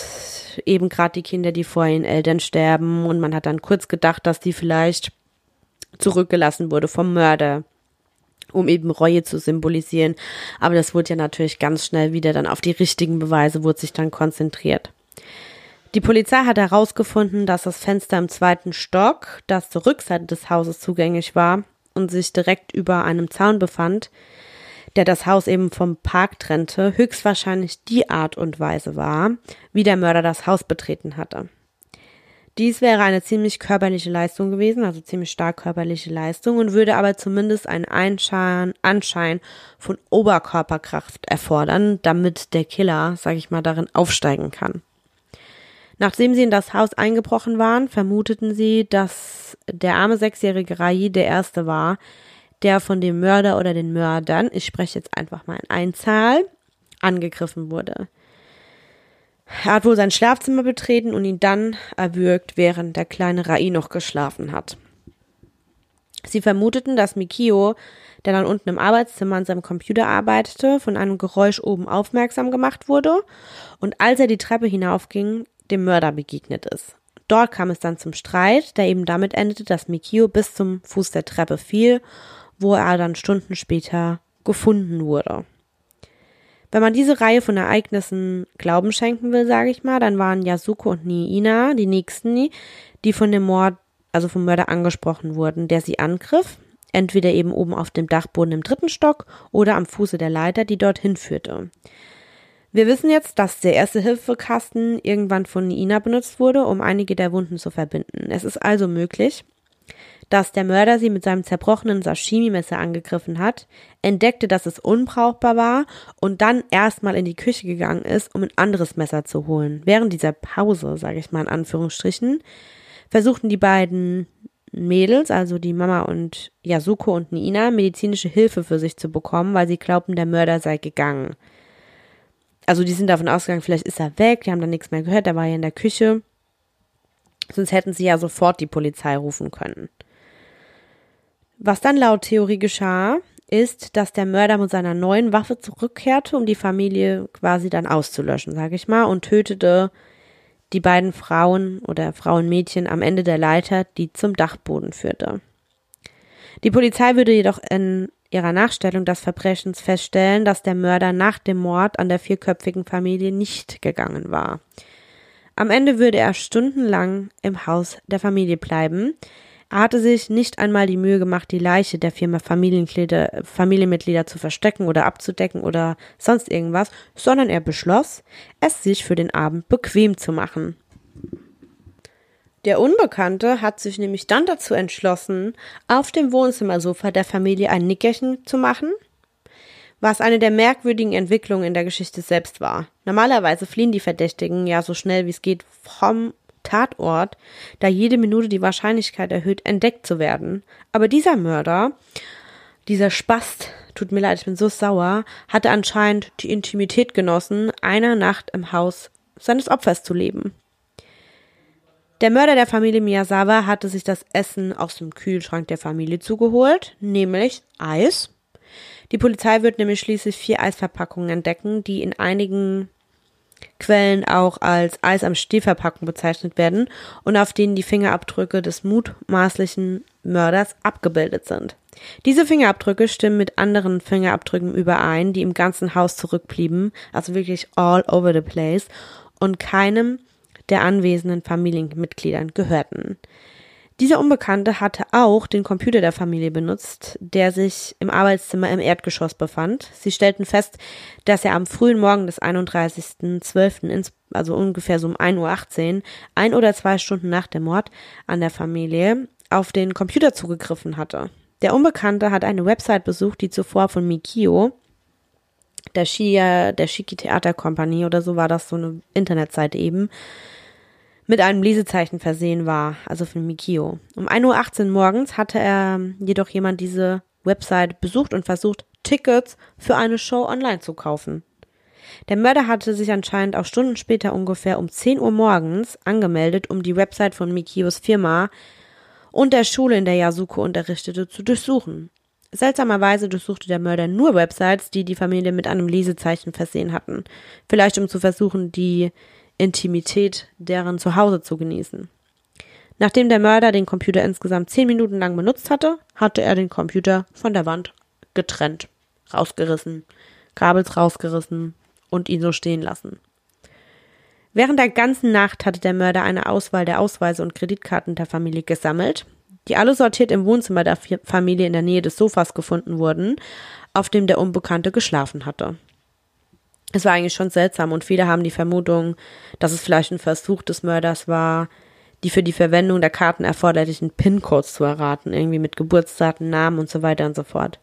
Speaker 1: eben gerade die Kinder, die vor ihren Eltern sterben. Und man hat dann kurz gedacht, dass die vielleicht zurückgelassen wurde vom Mörder, um eben Reue zu symbolisieren. Aber das wurde ja natürlich ganz schnell wieder dann auf die richtigen Beweise, wurde sich dann konzentriert. Die Polizei hat herausgefunden, dass das Fenster im zweiten Stock, das zur Rückseite des Hauses zugänglich war und sich direkt über einem Zaun befand, der das Haus eben vom Park trennte, höchstwahrscheinlich die Art und Weise war, wie der Mörder das Haus betreten hatte. Dies wäre eine ziemlich körperliche Leistung gewesen, also ziemlich stark körperliche Leistung und würde aber zumindest einen Einschein, Anschein von Oberkörperkraft erfordern, damit der Killer, sag ich mal, darin aufsteigen kann. Nachdem sie in das Haus eingebrochen waren, vermuteten sie, dass der arme sechsjährige Rai der Erste war, der von dem Mörder oder den Mördern, ich spreche jetzt einfach mal in Einzahl, angegriffen wurde. Er hat wohl sein Schlafzimmer betreten und ihn dann erwürgt, während der kleine Rai noch geschlafen hat. Sie vermuteten, dass Mikio, der dann unten im Arbeitszimmer an seinem Computer arbeitete, von einem Geräusch oben aufmerksam gemacht wurde und als er die Treppe hinaufging, dem Mörder begegnet ist. Dort kam es dann zum Streit, der eben damit endete, dass Mikio bis zum Fuß der Treppe fiel, wo er dann Stunden später gefunden wurde. Wenn man diese Reihe von Ereignissen Glauben schenken will, sage ich mal, dann waren Yasuko und Niina die nächsten, die von dem Mord, also vom Mörder angesprochen wurden, der sie angriff, entweder eben oben auf dem Dachboden im dritten Stock oder am Fuße der Leiter, die dorthin führte. Wir wissen jetzt, dass der erste Hilfekasten irgendwann von Niina benutzt wurde, um einige der Wunden zu verbinden. Es ist also möglich, dass der Mörder sie mit seinem zerbrochenen Sashimi-Messer angegriffen hat, entdeckte, dass es unbrauchbar war und dann erstmal in die Küche gegangen ist, um ein anderes Messer zu holen. Während dieser Pause, sage ich mal in Anführungsstrichen, versuchten die beiden Mädels, also die Mama und Yasuko und Nina, medizinische Hilfe für sich zu bekommen, weil sie glaubten, der Mörder sei gegangen. Also die sind davon ausgegangen, vielleicht ist er weg, die haben dann nichts mehr gehört, er war ja in der Küche. Sonst hätten sie ja sofort die Polizei rufen können. Was dann laut Theorie geschah, ist, dass der Mörder mit seiner neuen Waffe zurückkehrte, um die Familie quasi dann auszulöschen, sage ich mal, und tötete die beiden Frauen oder Frauenmädchen am Ende der Leiter, die zum Dachboden führte. Die Polizei würde jedoch in ihrer Nachstellung des Verbrechens feststellen, dass der Mörder nach dem Mord an der vierköpfigen Familie nicht gegangen war. Am Ende würde er stundenlang im Haus der Familie bleiben, er hatte sich nicht einmal die Mühe gemacht, die Leiche der Firma Familienmitglieder, zu verstecken oder abzudecken oder sonst irgendwas, sondern er beschloss, es sich für den Abend bequem zu machen. Der Unbekannte hat sich nämlich dann dazu entschlossen, auf dem Wohnzimmersofa der Familie ein Nickerchen zu machen, was eine der merkwürdigen Entwicklungen in der Geschichte selbst war. Normalerweise fliehen die Verdächtigen ja so schnell wie es geht vom Tatort, da jede Minute die Wahrscheinlichkeit erhöht, entdeckt zu werden. Aber dieser Mörder, dieser Spast, tut mir leid, ich bin so sauer, hatte anscheinend die Intimität genossen, eine Nacht im Haus seines Opfers zu leben. Der Mörder der Familie Miyazawa hatte sich das Essen aus dem Kühlschrank der Familie zugeholt, nämlich Eis. Die Polizei wird nämlich schließlich vier Eisverpackungen entdecken, die in einigen Quellen auch als Eis am Stehverpackung bezeichnet werden und auf denen die Fingerabdrücke des mutmaßlichen Mörders abgebildet sind. Diese Fingerabdrücke stimmen mit anderen Fingerabdrücken überein, die im ganzen Haus zurückblieben, also wirklich all over the place und keinem der anwesenden Familienmitgliedern gehörten. Dieser Unbekannte hatte auch den Computer der Familie benutzt, der sich im Arbeitszimmer im Erdgeschoss befand. Sie stellten fest, dass er am frühen Morgen des 31.12., also ungefähr so um 1.18 Uhr, ein oder zwei Stunden nach dem Mord an der Familie, auf den Computer zugegriffen hatte. Der Unbekannte hat eine Website besucht, die zuvor von Mikio, der Shia, der Shiki Theater Company oder so war das so eine Internetseite eben, mit einem Lesezeichen versehen war, also von Mikio. Um 1.18 Uhr morgens hatte er jedoch jemand diese Website besucht und versucht, Tickets für eine Show online zu kaufen. Der Mörder hatte sich anscheinend auch Stunden später ungefähr um 10 Uhr morgens angemeldet, um die Website von Mikios Firma und der Schule, in der Yasuko unterrichtete, zu durchsuchen. Seltsamerweise durchsuchte der Mörder nur Websites, die die Familie mit einem Lesezeichen versehen hatten. Vielleicht um zu versuchen, die Intimität deren Zuhause zu genießen. Nachdem der Mörder den Computer insgesamt zehn Minuten lang benutzt hatte, hatte er den Computer von der Wand getrennt, rausgerissen, Kabels rausgerissen und ihn so stehen lassen. Während der ganzen Nacht hatte der Mörder eine Auswahl der Ausweise und Kreditkarten der Familie gesammelt, die alle sortiert im Wohnzimmer der Familie in der Nähe des Sofas gefunden wurden, auf dem der Unbekannte geschlafen hatte es war eigentlich schon seltsam und viele haben die Vermutung, dass es vielleicht ein Versuch des Mörders war, die für die Verwendung der Karten erforderlichen PIN-Codes zu erraten, irgendwie mit Geburtsdaten, Namen und so weiter und so fort.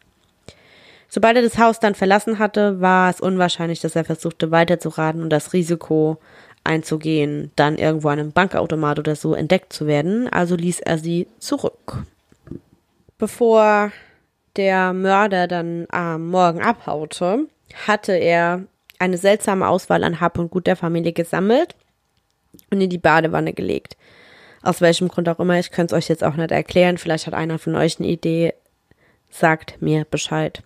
Speaker 1: Sobald er das Haus dann verlassen hatte, war es unwahrscheinlich, dass er versuchte weiterzuraten und das Risiko einzugehen, dann irgendwo an einem Bankautomat oder so entdeckt zu werden, also ließ er sie zurück. Bevor der Mörder dann am Morgen abhaute, hatte er eine seltsame Auswahl an Hab und Gut der Familie gesammelt und in die Badewanne gelegt. Aus welchem Grund auch immer, ich könnte es euch jetzt auch nicht erklären. Vielleicht hat einer von euch eine Idee. Sagt mir Bescheid.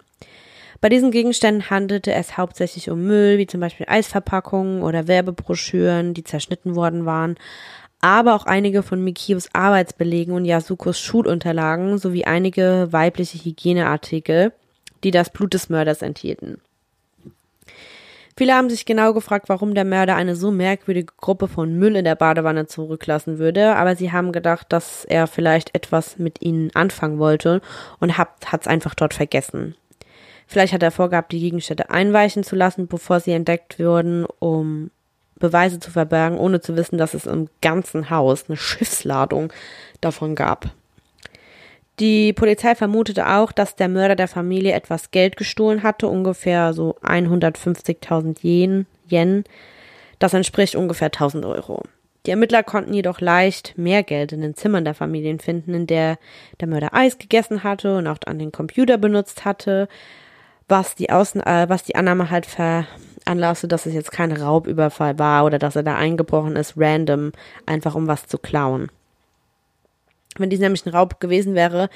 Speaker 1: Bei diesen Gegenständen handelte es hauptsächlich um Müll, wie zum Beispiel Eisverpackungen oder Werbebroschüren, die zerschnitten worden waren, aber auch einige von Mikios Arbeitsbelegen und Yasukos Schulunterlagen sowie einige weibliche Hygieneartikel, die das Blut des Mörders enthielten. Viele haben sich genau gefragt, warum der Mörder eine so merkwürdige Gruppe von Müll in der Badewanne zurücklassen würde, aber sie haben gedacht, dass er vielleicht etwas mit ihnen anfangen wollte und hat es einfach dort vergessen. Vielleicht hat er vorgehabt, die Gegenstände einweichen zu lassen, bevor sie entdeckt wurden, um Beweise zu verbergen, ohne zu wissen, dass es im ganzen Haus eine Schiffsladung davon gab. Die Polizei vermutete auch, dass der Mörder der Familie etwas Geld gestohlen hatte, ungefähr so 150.000 Yen, Yen. Das entspricht ungefähr 1000 Euro. Die Ermittler konnten jedoch leicht mehr Geld in den Zimmern der Familien finden, in der der Mörder Eis gegessen hatte und auch an den Computer benutzt hatte, was die, Außen äh, was die Annahme halt veranlasste, dass es jetzt kein Raubüberfall war oder dass er da eingebrochen ist, random, einfach um was zu klauen. Wenn dies nämlich ein Raub gewesen wäre,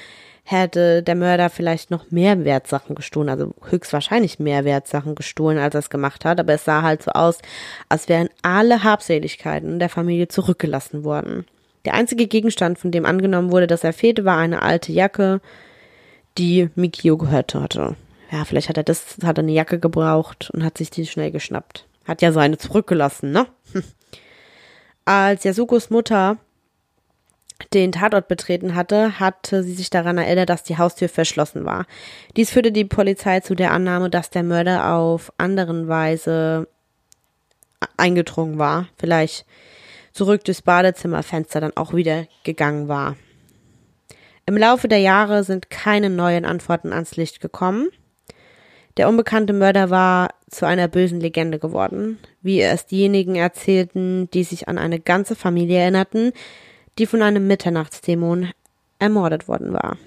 Speaker 1: hätte der Mörder vielleicht noch mehr Wertsachen gestohlen, also höchstwahrscheinlich mehr Wertsachen gestohlen, als er es gemacht hat, aber es sah halt so aus, als wären alle Habseligkeiten der Familie zurückgelassen worden. Der einzige Gegenstand, von dem angenommen wurde, dass er fehlte, war eine alte Jacke, die Mikio gehört hatte. Ja, vielleicht hat er das, hat er eine Jacke gebraucht und hat sich die schnell geschnappt. Hat ja seine zurückgelassen, ne? Als Yasukos Mutter den Tatort betreten hatte, hatte sie sich daran erinnert, dass die Haustür verschlossen war. Dies führte die Polizei zu der Annahme, dass der Mörder auf anderen Weise eingedrungen war, vielleicht zurück durchs Badezimmerfenster dann auch wieder gegangen war. Im Laufe der Jahre sind keine neuen Antworten ans Licht gekommen. Der unbekannte Mörder war zu einer bösen Legende geworden, wie es diejenigen erzählten, die sich an eine ganze Familie erinnerten, die von einem Mitternachtsdämon ermordet worden war.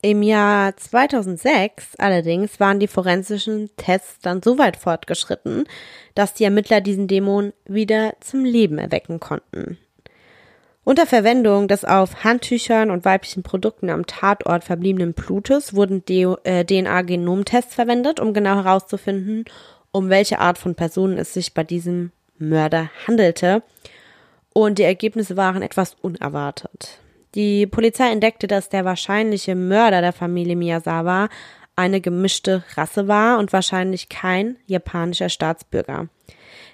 Speaker 1: Im Jahr 2006 allerdings waren die forensischen Tests dann so weit fortgeschritten, dass die Ermittler diesen Dämon wieder zum Leben erwecken konnten. Unter Verwendung des auf Handtüchern und weiblichen Produkten am Tatort verbliebenen Blutes wurden DNA-Genomtests äh, verwendet, um genau herauszufinden, um welche Art von Personen es sich bei diesem Mörder handelte und die Ergebnisse waren etwas unerwartet. Die Polizei entdeckte, dass der wahrscheinliche Mörder der Familie Miyazawa eine gemischte Rasse war und wahrscheinlich kein japanischer Staatsbürger.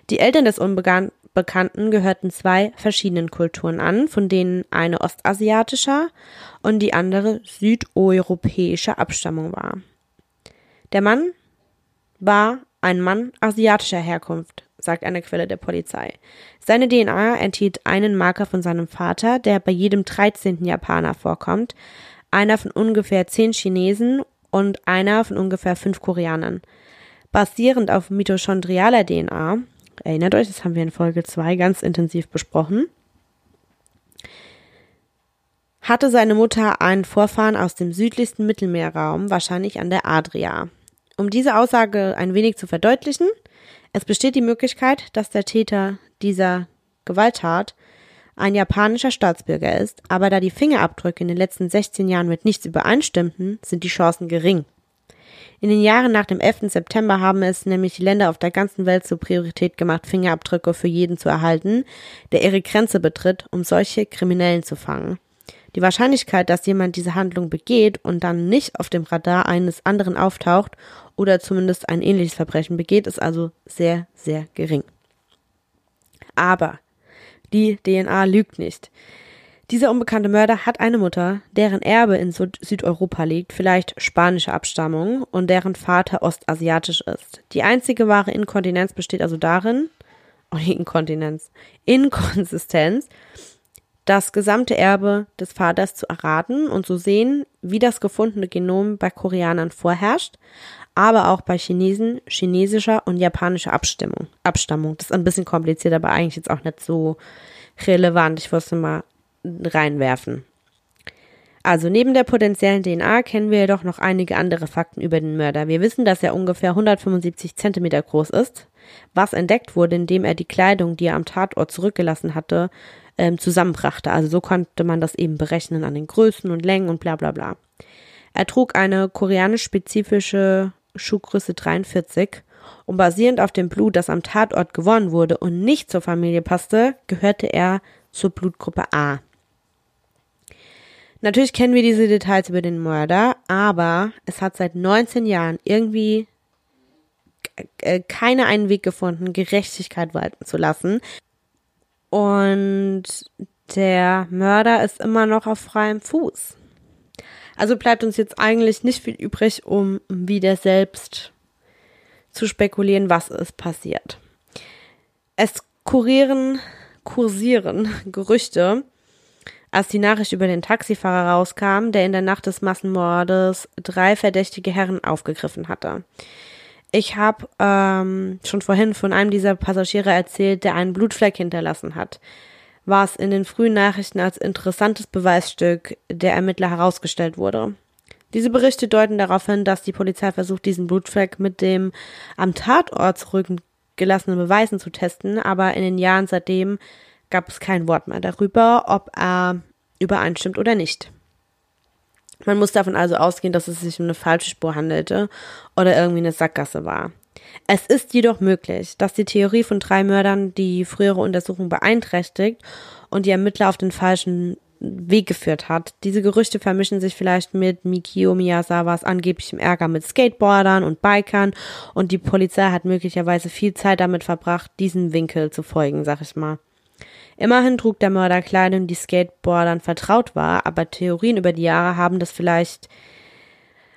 Speaker 1: Die Eltern des Unbekannten gehörten zwei verschiedenen Kulturen an, von denen eine ostasiatischer und die andere südeuropäischer Abstammung war. Der Mann war ein Mann asiatischer Herkunft, sagt eine Quelle der Polizei. Seine DNA enthielt einen Marker von seinem Vater, der bei jedem 13. Japaner vorkommt, einer von ungefähr 10 Chinesen und einer von ungefähr 5 Koreanern. Basierend auf mitochondrialer DNA, erinnert euch, das haben wir in Folge 2 ganz intensiv besprochen, hatte seine Mutter einen Vorfahren aus dem südlichsten Mittelmeerraum, wahrscheinlich an der Adria. Um diese Aussage ein wenig zu verdeutlichen, es besteht die Möglichkeit, dass der Täter dieser Gewalttat ein japanischer Staatsbürger ist, aber da die Fingerabdrücke in den letzten 16 Jahren mit nichts übereinstimmten, sind die Chancen gering. In den Jahren nach dem 11. September haben es nämlich die Länder auf der ganzen Welt zur Priorität gemacht, Fingerabdrücke für jeden zu erhalten, der ihre Grenze betritt, um solche Kriminellen zu fangen. Die Wahrscheinlichkeit, dass jemand diese Handlung begeht und dann nicht auf dem Radar eines anderen auftaucht oder zumindest ein ähnliches Verbrechen begeht, ist also sehr, sehr gering. Aber die DNA lügt nicht. Dieser unbekannte Mörder hat eine Mutter, deren Erbe in Süd Südeuropa liegt, vielleicht spanische Abstammung und deren Vater ostasiatisch ist. Die einzige wahre Inkontinenz besteht also darin, oh, Inkontinenz, Inkonsistenz, das gesamte Erbe des Vaters zu erraten und zu sehen, wie das gefundene Genom bei Koreanern vorherrscht, aber auch bei Chinesen, chinesischer und japanischer Abstimmung, Abstammung. Das ist ein bisschen kompliziert, aber eigentlich jetzt auch nicht so relevant. Ich wollte es mal reinwerfen. Also neben der potenziellen DNA kennen wir jedoch noch einige andere Fakten über den Mörder. Wir wissen, dass er ungefähr 175 Zentimeter groß ist, was entdeckt wurde, indem er die Kleidung, die er am Tatort zurückgelassen hatte, ähm, zusammenbrachte. Also so konnte man das eben berechnen an den Größen und Längen und bla bla bla. Er trug eine koreanisch-spezifische Schuhgröße 43 und basierend auf dem Blut, das am Tatort gewonnen wurde und nicht zur Familie passte, gehörte er zur Blutgruppe A. Natürlich kennen wir diese Details über den Mörder, aber es hat seit 19 Jahren irgendwie äh, keiner einen Weg gefunden, Gerechtigkeit walten zu lassen. Und der Mörder ist immer noch auf freiem Fuß. Also bleibt uns jetzt eigentlich nicht viel übrig, um wieder selbst zu spekulieren, was ist passiert. Es kurieren, kursieren Gerüchte, als die Nachricht über den Taxifahrer rauskam, der in der Nacht des Massenmordes drei verdächtige Herren aufgegriffen hatte. Ich habe ähm, schon vorhin von einem dieser Passagiere erzählt, der einen Blutfleck hinterlassen hat. War es in den frühen Nachrichten als interessantes Beweisstück der Ermittler herausgestellt wurde. Diese Berichte deuten darauf hin, dass die Polizei versucht, diesen Blutfleck mit dem am Tatort zurückgelassenen Beweisen zu testen, aber in den Jahren seitdem gab es kein Wort mehr darüber, ob er übereinstimmt oder nicht. Man muss davon also ausgehen, dass es sich um eine falsche Spur handelte oder irgendwie eine Sackgasse war. Es ist jedoch möglich, dass die Theorie von drei Mördern die frühere Untersuchung beeinträchtigt und die Ermittler auf den falschen Weg geführt hat. Diese Gerüchte vermischen sich vielleicht mit Mikio Miyazawas angeblichem Ärger mit Skateboardern und Bikern und die Polizei hat möglicherweise viel Zeit damit verbracht, diesen Winkel zu folgen, sag ich mal. Immerhin trug der Mörder Kleidung, die Skateboardern vertraut war, aber Theorien über die Jahre haben das vielleicht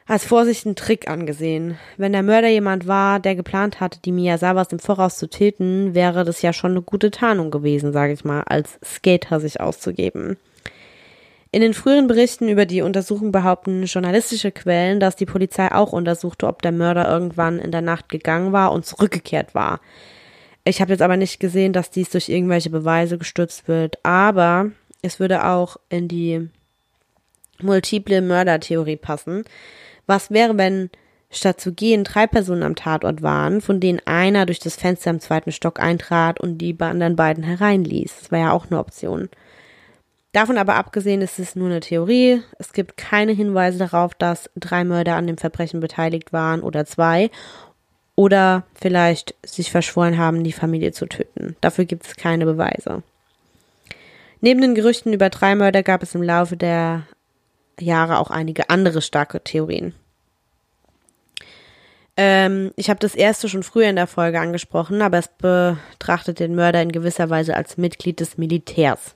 Speaker 1: als vorsichtigen Trick angesehen. Wenn der Mörder jemand war, der geplant hatte, die Miyazawas im Voraus zu töten, wäre das ja schon eine gute Tarnung gewesen, sage ich mal, als Skater sich auszugeben. In den früheren Berichten über die Untersuchung behaupten journalistische Quellen, dass die Polizei auch untersuchte, ob der Mörder irgendwann in der Nacht gegangen war und zurückgekehrt war. Ich habe jetzt aber nicht gesehen, dass dies durch irgendwelche Beweise gestützt wird, aber es würde auch in die multiple Mördertheorie passen. Was wäre, wenn statt zu gehen drei Personen am Tatort waren, von denen einer durch das Fenster im zweiten Stock eintrat und die anderen beiden hereinließ? Das wäre ja auch eine Option. Davon aber abgesehen ist es nur eine Theorie. Es gibt keine Hinweise darauf, dass drei Mörder an dem Verbrechen beteiligt waren oder zwei oder vielleicht sich verschworen haben, die Familie zu töten. Dafür gibt es keine Beweise. Neben den Gerüchten über drei Mörder gab es im Laufe der Jahre auch einige andere starke Theorien. Ähm, ich habe das erste schon früher in der Folge angesprochen, aber es betrachtet den Mörder in gewisser Weise als Mitglied des Militärs.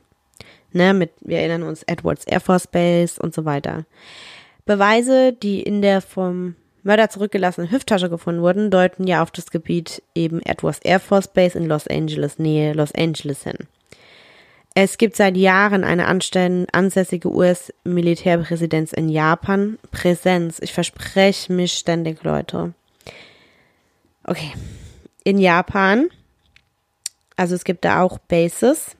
Speaker 1: Ne, mit, wir erinnern uns, Edwards Air Force Base und so weiter. Beweise, die in der vom Mörder zurückgelassenen Hüfttasche gefunden wurden, deuten ja auf das Gebiet eben Edwards Air Force Base in Los Angeles, Nähe Los Angeles hin. Es gibt seit Jahren eine ansässige US-Militärpräsenz in Japan. Präsenz, ich verspreche mich ständig, Leute. Okay. In Japan, also es gibt da auch Bases.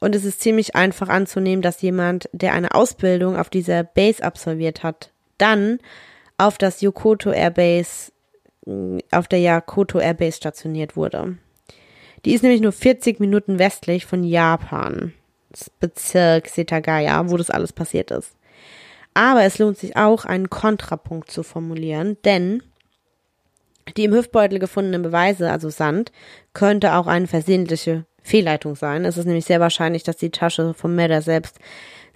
Speaker 1: Und es ist ziemlich einfach anzunehmen, dass jemand, der eine Ausbildung auf dieser Base absolviert hat, dann auf das Yokoto Airbase, auf der Yokoto Airbase stationiert wurde. Die ist nämlich nur 40 Minuten westlich von Japan, Bezirk Setagaya, wo das alles passiert ist. Aber es lohnt sich auch, einen Kontrapunkt zu formulieren, denn die im Hüftbeutel gefundenen Beweise, also Sand, könnte auch eine versehentliche Fehlleitung sein. Es ist nämlich sehr wahrscheinlich, dass die Tasche vom Mörder selbst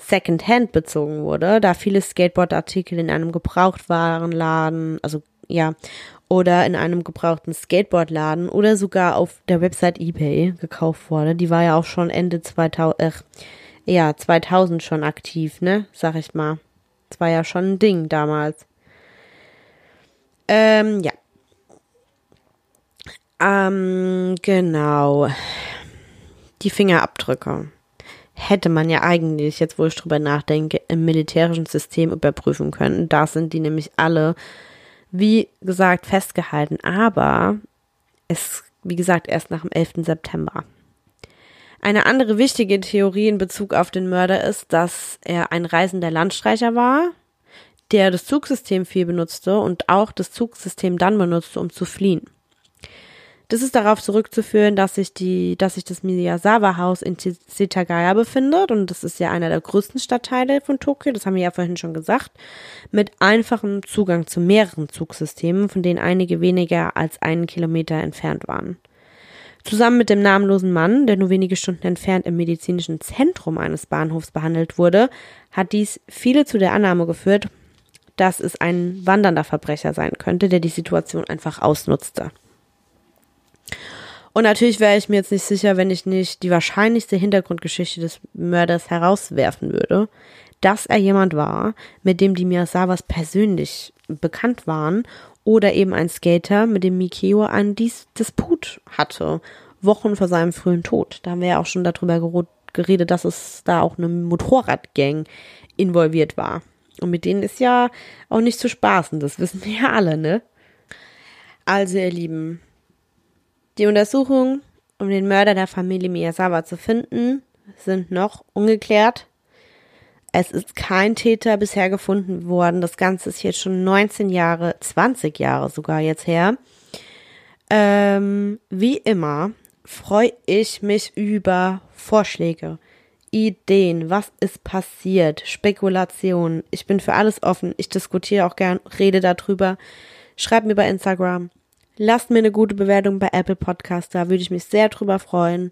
Speaker 1: Secondhand bezogen wurde, da viele Skateboardartikel in einem Gebrauchtwarenladen, also ja, oder in einem gebrauchten Skateboardladen oder sogar auf der Website eBay gekauft wurde. Die war ja auch schon Ende 2000, äh, ja, 2000 schon aktiv, ne, sag ich mal. Das war ja schon ein Ding damals. Ähm, ja. Ähm, genau. Die Fingerabdrücke hätte man ja eigentlich, jetzt wo ich drüber nachdenke, im militärischen System überprüfen können. Da sind die nämlich alle, wie gesagt, festgehalten. Aber es, wie gesagt, erst nach dem 11. September. Eine andere wichtige Theorie in Bezug auf den Mörder ist, dass er ein reisender Landstreicher war, der das Zugsystem viel benutzte und auch das Zugsystem dann benutzte, um zu fliehen. Das ist darauf zurückzuführen, dass sich die, dass sich das Miyazawa-Haus in Setagaya befindet und das ist ja einer der größten Stadtteile von Tokio, das haben wir ja vorhin schon gesagt, mit einfachem Zugang zu mehreren Zugsystemen, von denen einige weniger als einen Kilometer entfernt waren. Zusammen mit dem namenlosen Mann, der nur wenige Stunden entfernt im medizinischen Zentrum eines Bahnhofs behandelt wurde, hat dies viele zu der Annahme geführt, dass es ein wandernder Verbrecher sein könnte, der die Situation einfach ausnutzte. Und natürlich wäre ich mir jetzt nicht sicher, wenn ich nicht die wahrscheinlichste Hintergrundgeschichte des Mörders herauswerfen würde, dass er jemand war, mit dem die Miyazawas persönlich bekannt waren oder eben ein Skater, mit dem Mikio einen Dis Disput hatte, Wochen vor seinem frühen Tod. Da haben wir ja auch schon darüber geredet, dass es da auch eine Motorradgang involviert war. Und mit denen ist ja auch nicht zu spaßen, das wissen wir ja alle, ne? Also, ihr Lieben, die Untersuchungen, um den Mörder der Familie Miyazawa zu finden, sind noch ungeklärt. Es ist kein Täter bisher gefunden worden. Das Ganze ist jetzt schon 19 Jahre, 20 Jahre sogar jetzt her. Ähm, wie immer freue ich mich über Vorschläge, Ideen, was ist passiert, Spekulationen. Ich bin für alles offen. Ich diskutiere auch gern, rede darüber. Schreibt mir bei Instagram. Lasst mir eine gute Bewertung bei Apple Podcast, da würde ich mich sehr drüber freuen.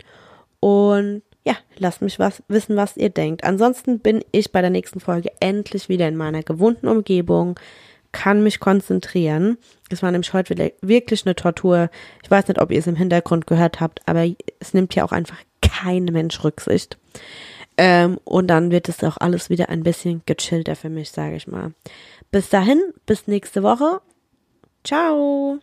Speaker 1: Und ja, lasst mich was wissen, was ihr denkt. Ansonsten bin ich bei der nächsten Folge endlich wieder in meiner gewohnten Umgebung, kann mich konzentrieren. Es war nämlich heute wirklich eine Tortur. Ich weiß nicht, ob ihr es im Hintergrund gehört habt, aber es nimmt ja auch einfach kein Mensch Rücksicht. Ähm, und dann wird es auch alles wieder ein bisschen gechillter für mich, sage ich mal. Bis dahin, bis nächste Woche. Ciao.